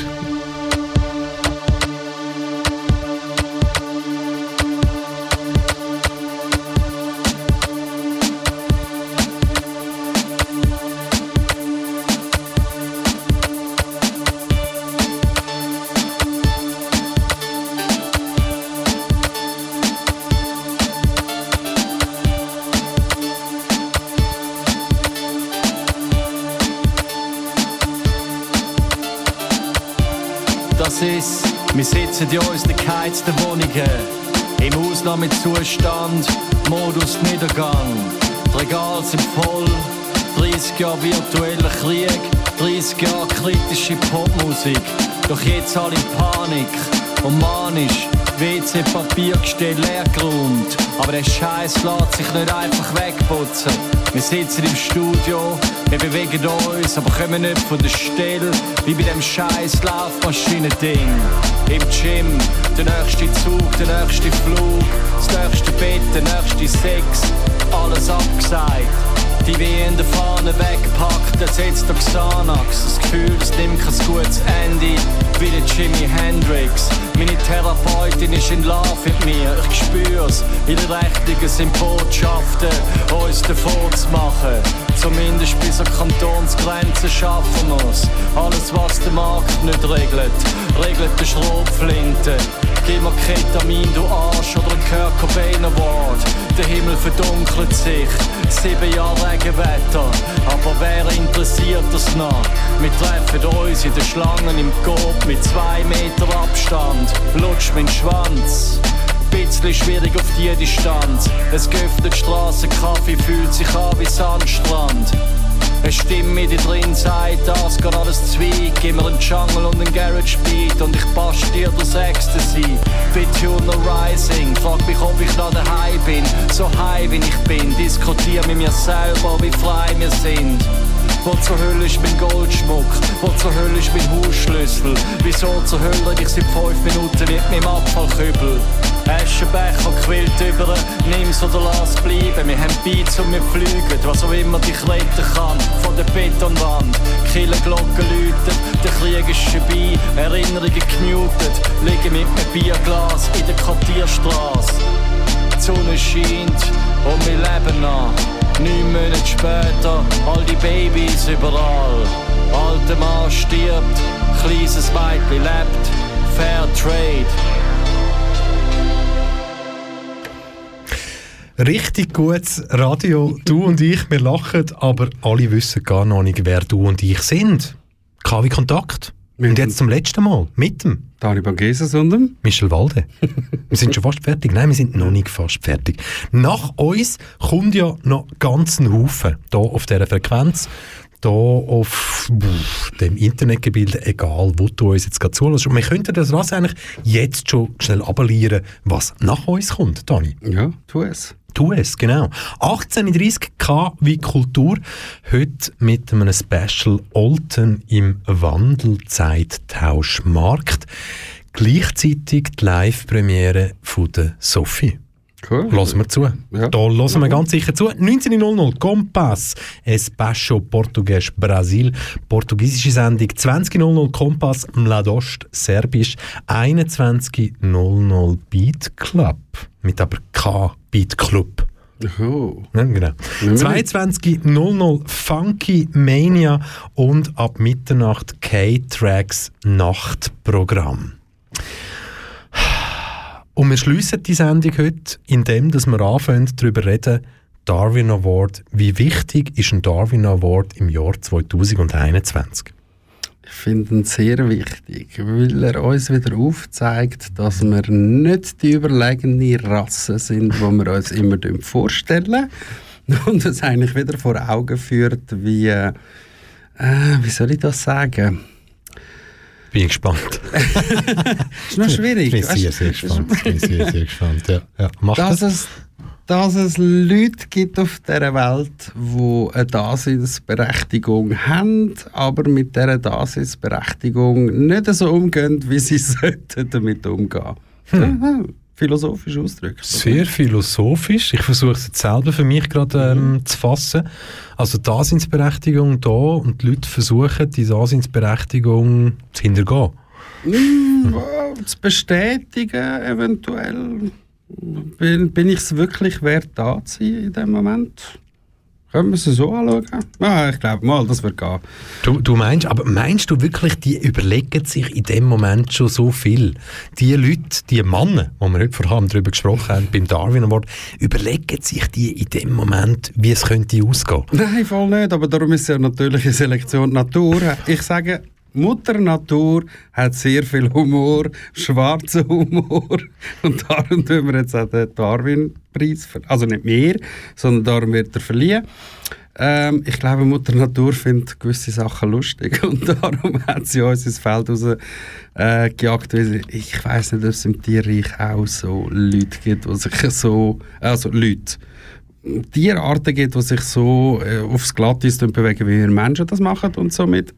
In unseren geheizten Wohnungen. Im Ausnahmezustand, Modus Niedergang. Die Regale sind voll, 30 Jahre virtueller Krieg, 30 Jahre kritische Popmusik. Doch jetzt alle in Panik und manisch. WC-Papiergestell leer geräumt. Aber der Scheiß lässt sich nicht einfach wegputzen. Wir sitzen im Studio, wir bewegen uns, aber kommen nicht von der Stelle. Wie bei dem scheiß Laufmaschinen-Ding. Im Gym, der nächste Zug, der nächste Flug, das nächste Bett, der nächste Sex. Alles abgesagt. Die wie in der Fahne wegpackt, ersetzt der Xanax. Das Gefühl, es nimmt kein gutes Ende, wie der Jimi Hendrix. Meine Therapeutin ist in Love mit mir, ich spür's. Ihre Rechnungen sind Botschaften, uns davon zu machen. Zumindest bis an Kantonsgrenzen schaffen wir's. Alles, was der Markt nicht regelt, regelt der Schrotflinte. Gib mir Ketamin, du Arsch, oder ein Kurt Cobain Award. Der Himmel verdunkelt sich, sieben Jahre Regenwetter. Aber wer interessiert das noch? Wir treffen uns in den Schlangen im Coop mit zwei Meter Abstand. Lutsch mein Schwanz. Bisschen schwierig auf die Distanz. Es geöffnet Straßenkaffee, fühlt sich an wie Sandstrand. Eine Stimme, die drin sagt, das geht alles Zweig. Gib mir einen Jungle und einen Garage Beat und ich bastel dir das Ecstasy. Wie Tuner Rising, frag mich, ob ich noch daheim bin. So high wie ich bin, diskutier mit mir selber, wie frei wir sind. Wo zur Hölle ist mein Goldschmuck? Wo zur Hölle ist mein Hausschlüssel? Wieso zur Hölle red ich seit fünf Minuten mit meinem Abfallkübel? Aschenbecher quillt über, nimm's oder lass bleiben. Wir haben Beats und wir fliegen, was auch immer dich retten kann. Von der Betonwand, Killerglocken läuten, der Krieg ist vorbei, Erinnerungen gemutet. Liegen mit einem Bierglas in der Quartierstraße. Die Sonne scheint und wir leben noch. Neun Monate später, all die Babys überall. Alter Mann stirbt, kleines Mädchen lebt. Fair Trade. Richtig gutes Radio. Du und ich, wir lachen, aber alle wissen gar noch nicht, wer du und ich sind. KW Kontakt. Und jetzt zum letzten Mal mit dem Dani Bangeses und dem Michel Walde. wir sind schon fast fertig. Nein, wir sind noch nicht fast fertig. Nach uns kommt ja noch ganz ein Haufen hier auf dieser Frequenz. Hier auf dem Internetgebilde, egal wo du uns jetzt gerade zuhörst. Und wir könnten das was eigentlich jetzt schon schnell abelieren, was nach uns kommt, Dani. Ja, tu es. Tu es, genau. 1830 K wie Kultur, heute mit einem Special Olten im Wandelzeittauschmarkt. Gleichzeitig die Live-Premiere von der Sophie. Cool. Hören wir zu. Ja. Da hören wir ganz sicher zu. 19.00 Kompass, Espacho Portugues Brasil, portugiesische Sendung. 20.00 Kompass Mladost, Serbisch. 21.00 Beat Club. Mit aber K Beat Club. Oh. Ja, genau. 22.00 Funky Mania und ab Mitternacht K-Tracks Nachtprogramm. Und wir schließen die Sendung heute, indem wir anfangen, darüber reden, Darwin Award. Wie wichtig ist ein Darwin Award im Jahr 2021? Ich finde ihn sehr wichtig, weil er uns wieder aufzeigt, dass wir nicht die überlegene Rasse sind, die wir uns immer vorstellen. Und es eigentlich wieder vor Augen führt, wie, äh, wie soll ich das sagen? Bin ich gespannt. ist noch schwierig. Ich bin sehr, sehr gespannt. Ich bin sehr, sehr gespannt. Ja, ja. Mach dass das. es, dass es Leute gibt auf dieser Welt, die eine Daseinsberechtigung haben, aber mit dieser Daseinsberechtigung nicht so umgehen, wie sie sollten damit umgehen. Ja, philosophisch ausdrücken. Sehr philosophisch. Ich versuche es jetzt selber für mich gerade ähm, zu fassen. Also die Daseinsberechtigung da und die Leute versuchen, die Daseinsberechtigung zu hintergehen. Ja, zu bestätigen, eventuell. Bin, bin ich es wirklich wert, da zu sein in dem Moment? Können wir es so anschauen? Ja, ich glaube mal, das wird gehen. Du, du meinst, aber meinst du wirklich, die überlegen sich in dem Moment schon so viel? Die Leute, die Männer, die wir heute vorhin darüber gesprochen haben, beim Darwin Award, überlegen sich die in dem Moment, wie es könnte ausgehen? Nein, voll nicht. Aber darum ist es ja natürliche Selektion die Natur. Ich sage, Mutter Natur hat sehr viel Humor, schwarzen Humor. Und darum tun wir jetzt auch den Darwin-Preis, also nicht mehr, sondern darum wird er verliehen. Ähm, ich glaube, Mutter Natur findet gewisse Sachen lustig und darum hat sie uns ins Feld raus äh, Ich weiß nicht, ob es im Tierreich auch so Leute gibt, die sich so, also Leute, Tierarten gibt, die sich so äh, aufs Glatteis bewegen, wie wir Menschen das machen. Und somit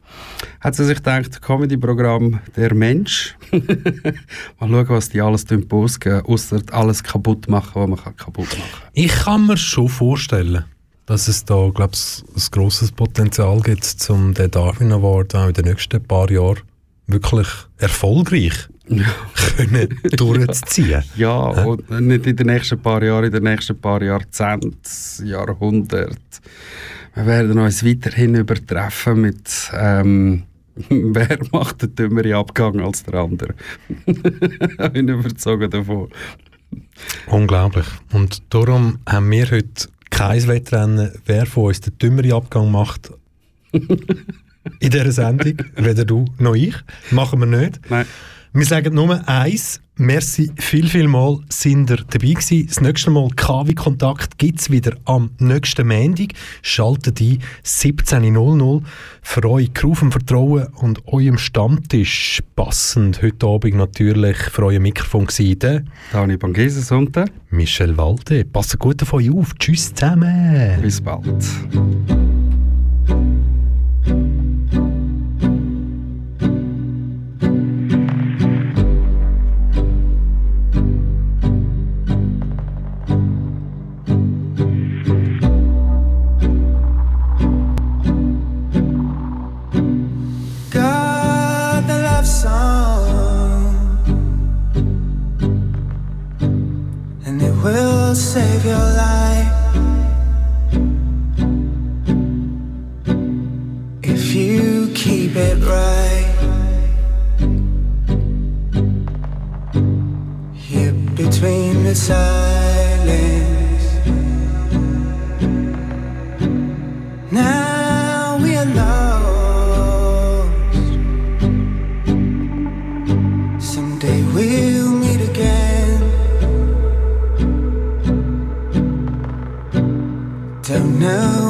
hat sie sich gedacht, Comedy-Programm «Der Mensch». Mal schauen, was die alles posten, außer alles kaputt machen, was man kann kaputt machen kann. Ich kann mir schon vorstellen, dass es da, glaube ich, ein grosses Potenzial gibt, um den Darwin Award auch in den nächsten paar Jahren wirklich erfolgreich können durchzuziehen. Ja, und nicht in den nächsten paar Jahren, in den nächsten paar Jahrzehnten, Jahrhunderten. Wir werden uns weiterhin übertreffen mit ähm, wer macht den dümmeren Abgang als der andere. ich bin überzeugt davon. Unglaublich. Und darum haben wir heute kein Wettrennen, wer von uns den dümmeren Abgang macht in dieser Sendung. Weder du noch ich. Machen wir nicht. Nein. Wir sagen nur eins. Merci viel, viel mal, sind ihr dabei gewesen. Das nächste Mal KW Kontakt gibt es wieder am nächsten Montag. Schaltet ein 17.00 für euch Crew vom Vertrauen und eurem Stammtisch passend. Heute Abend natürlich für euer Mikrofon gewesen, Dani Bangeses und der. Michel Walde. Passt gut auf euch auf. Tschüss zusammen. Bis bald. Save your life if you keep it right. Here between the silence. now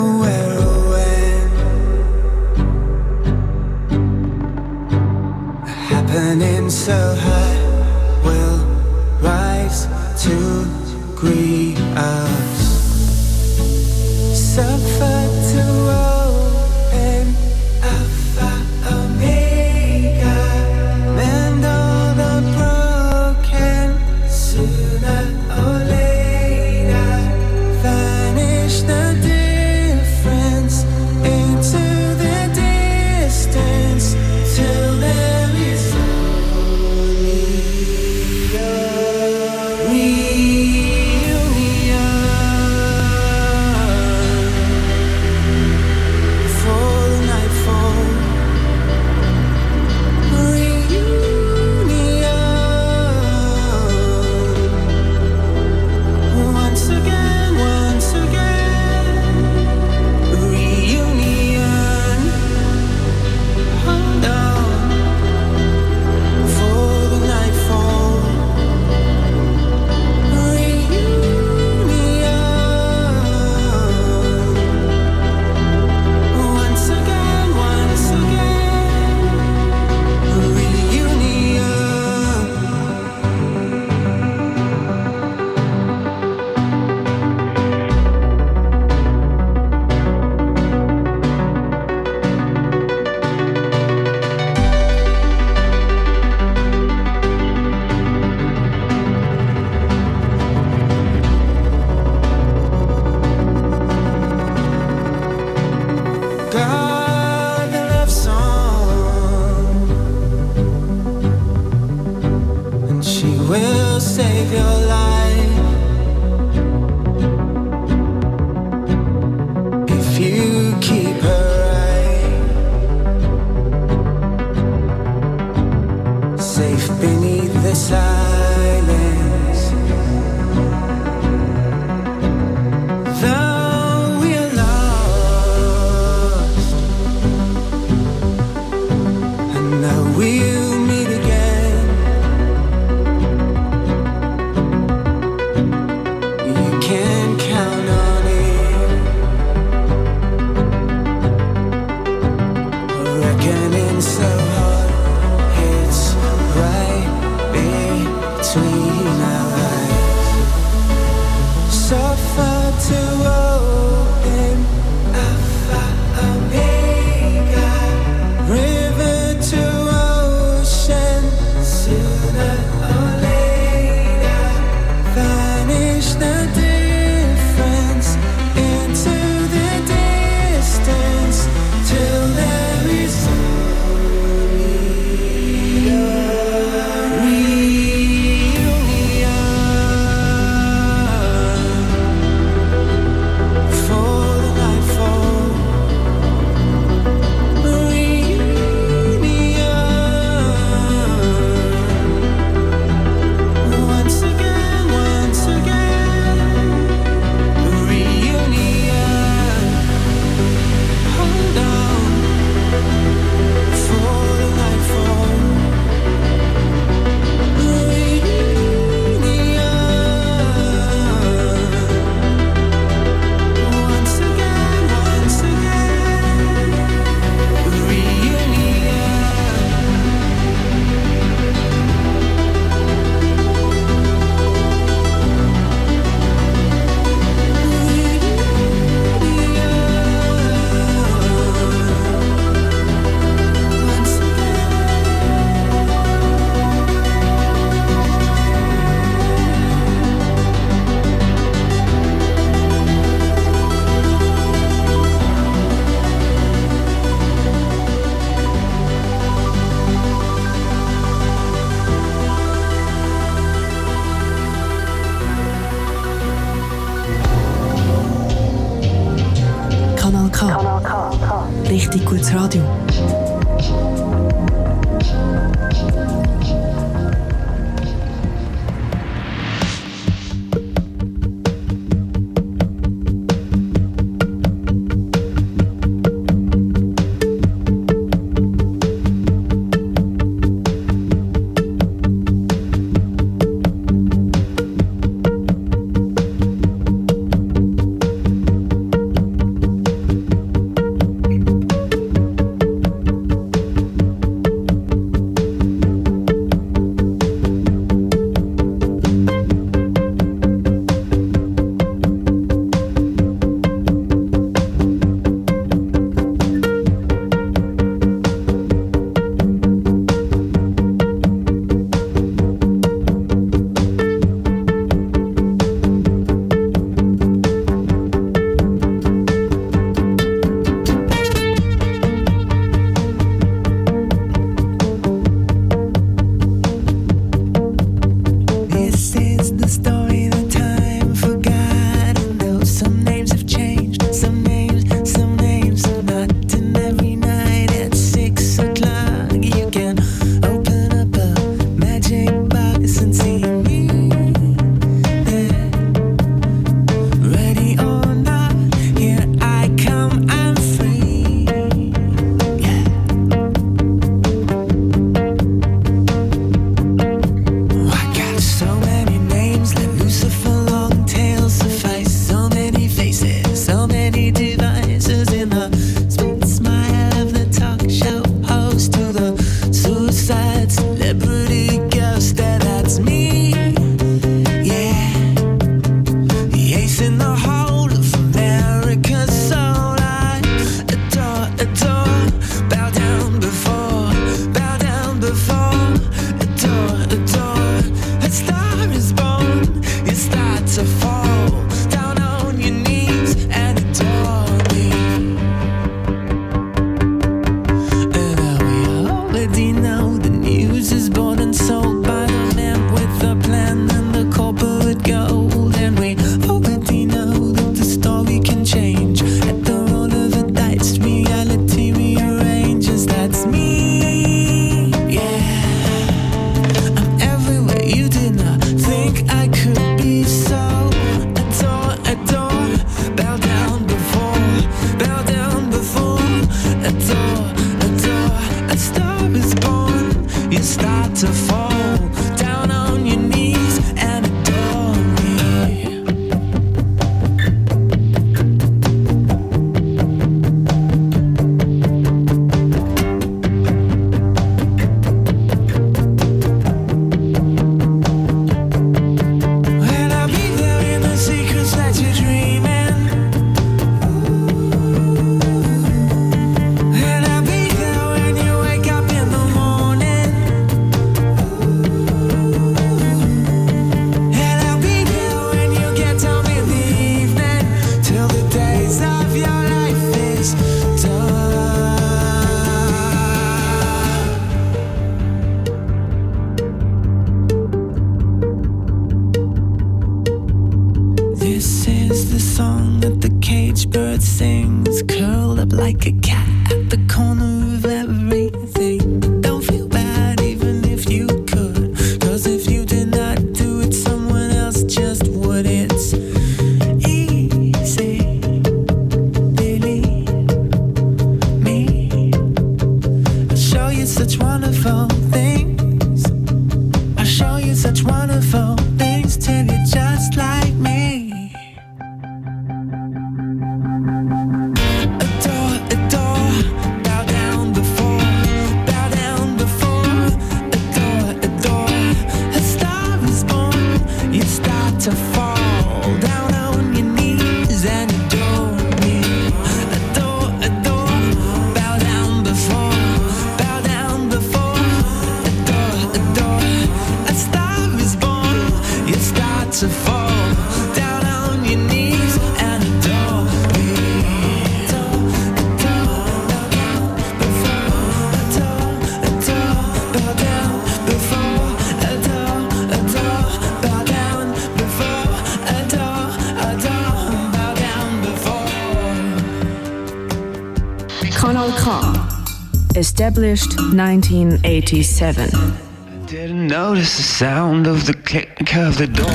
established 1987. I didn't notice the sound of the click of the door.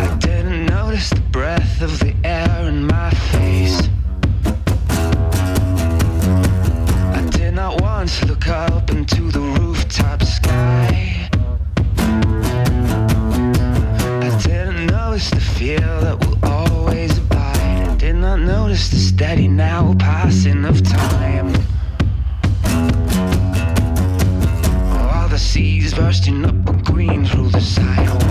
I didn't notice the breath of the air in my face. I did not once look up into the rooftop sky. I didn't notice the feel just a steady now passing of time. All the seas bursting up a green through the side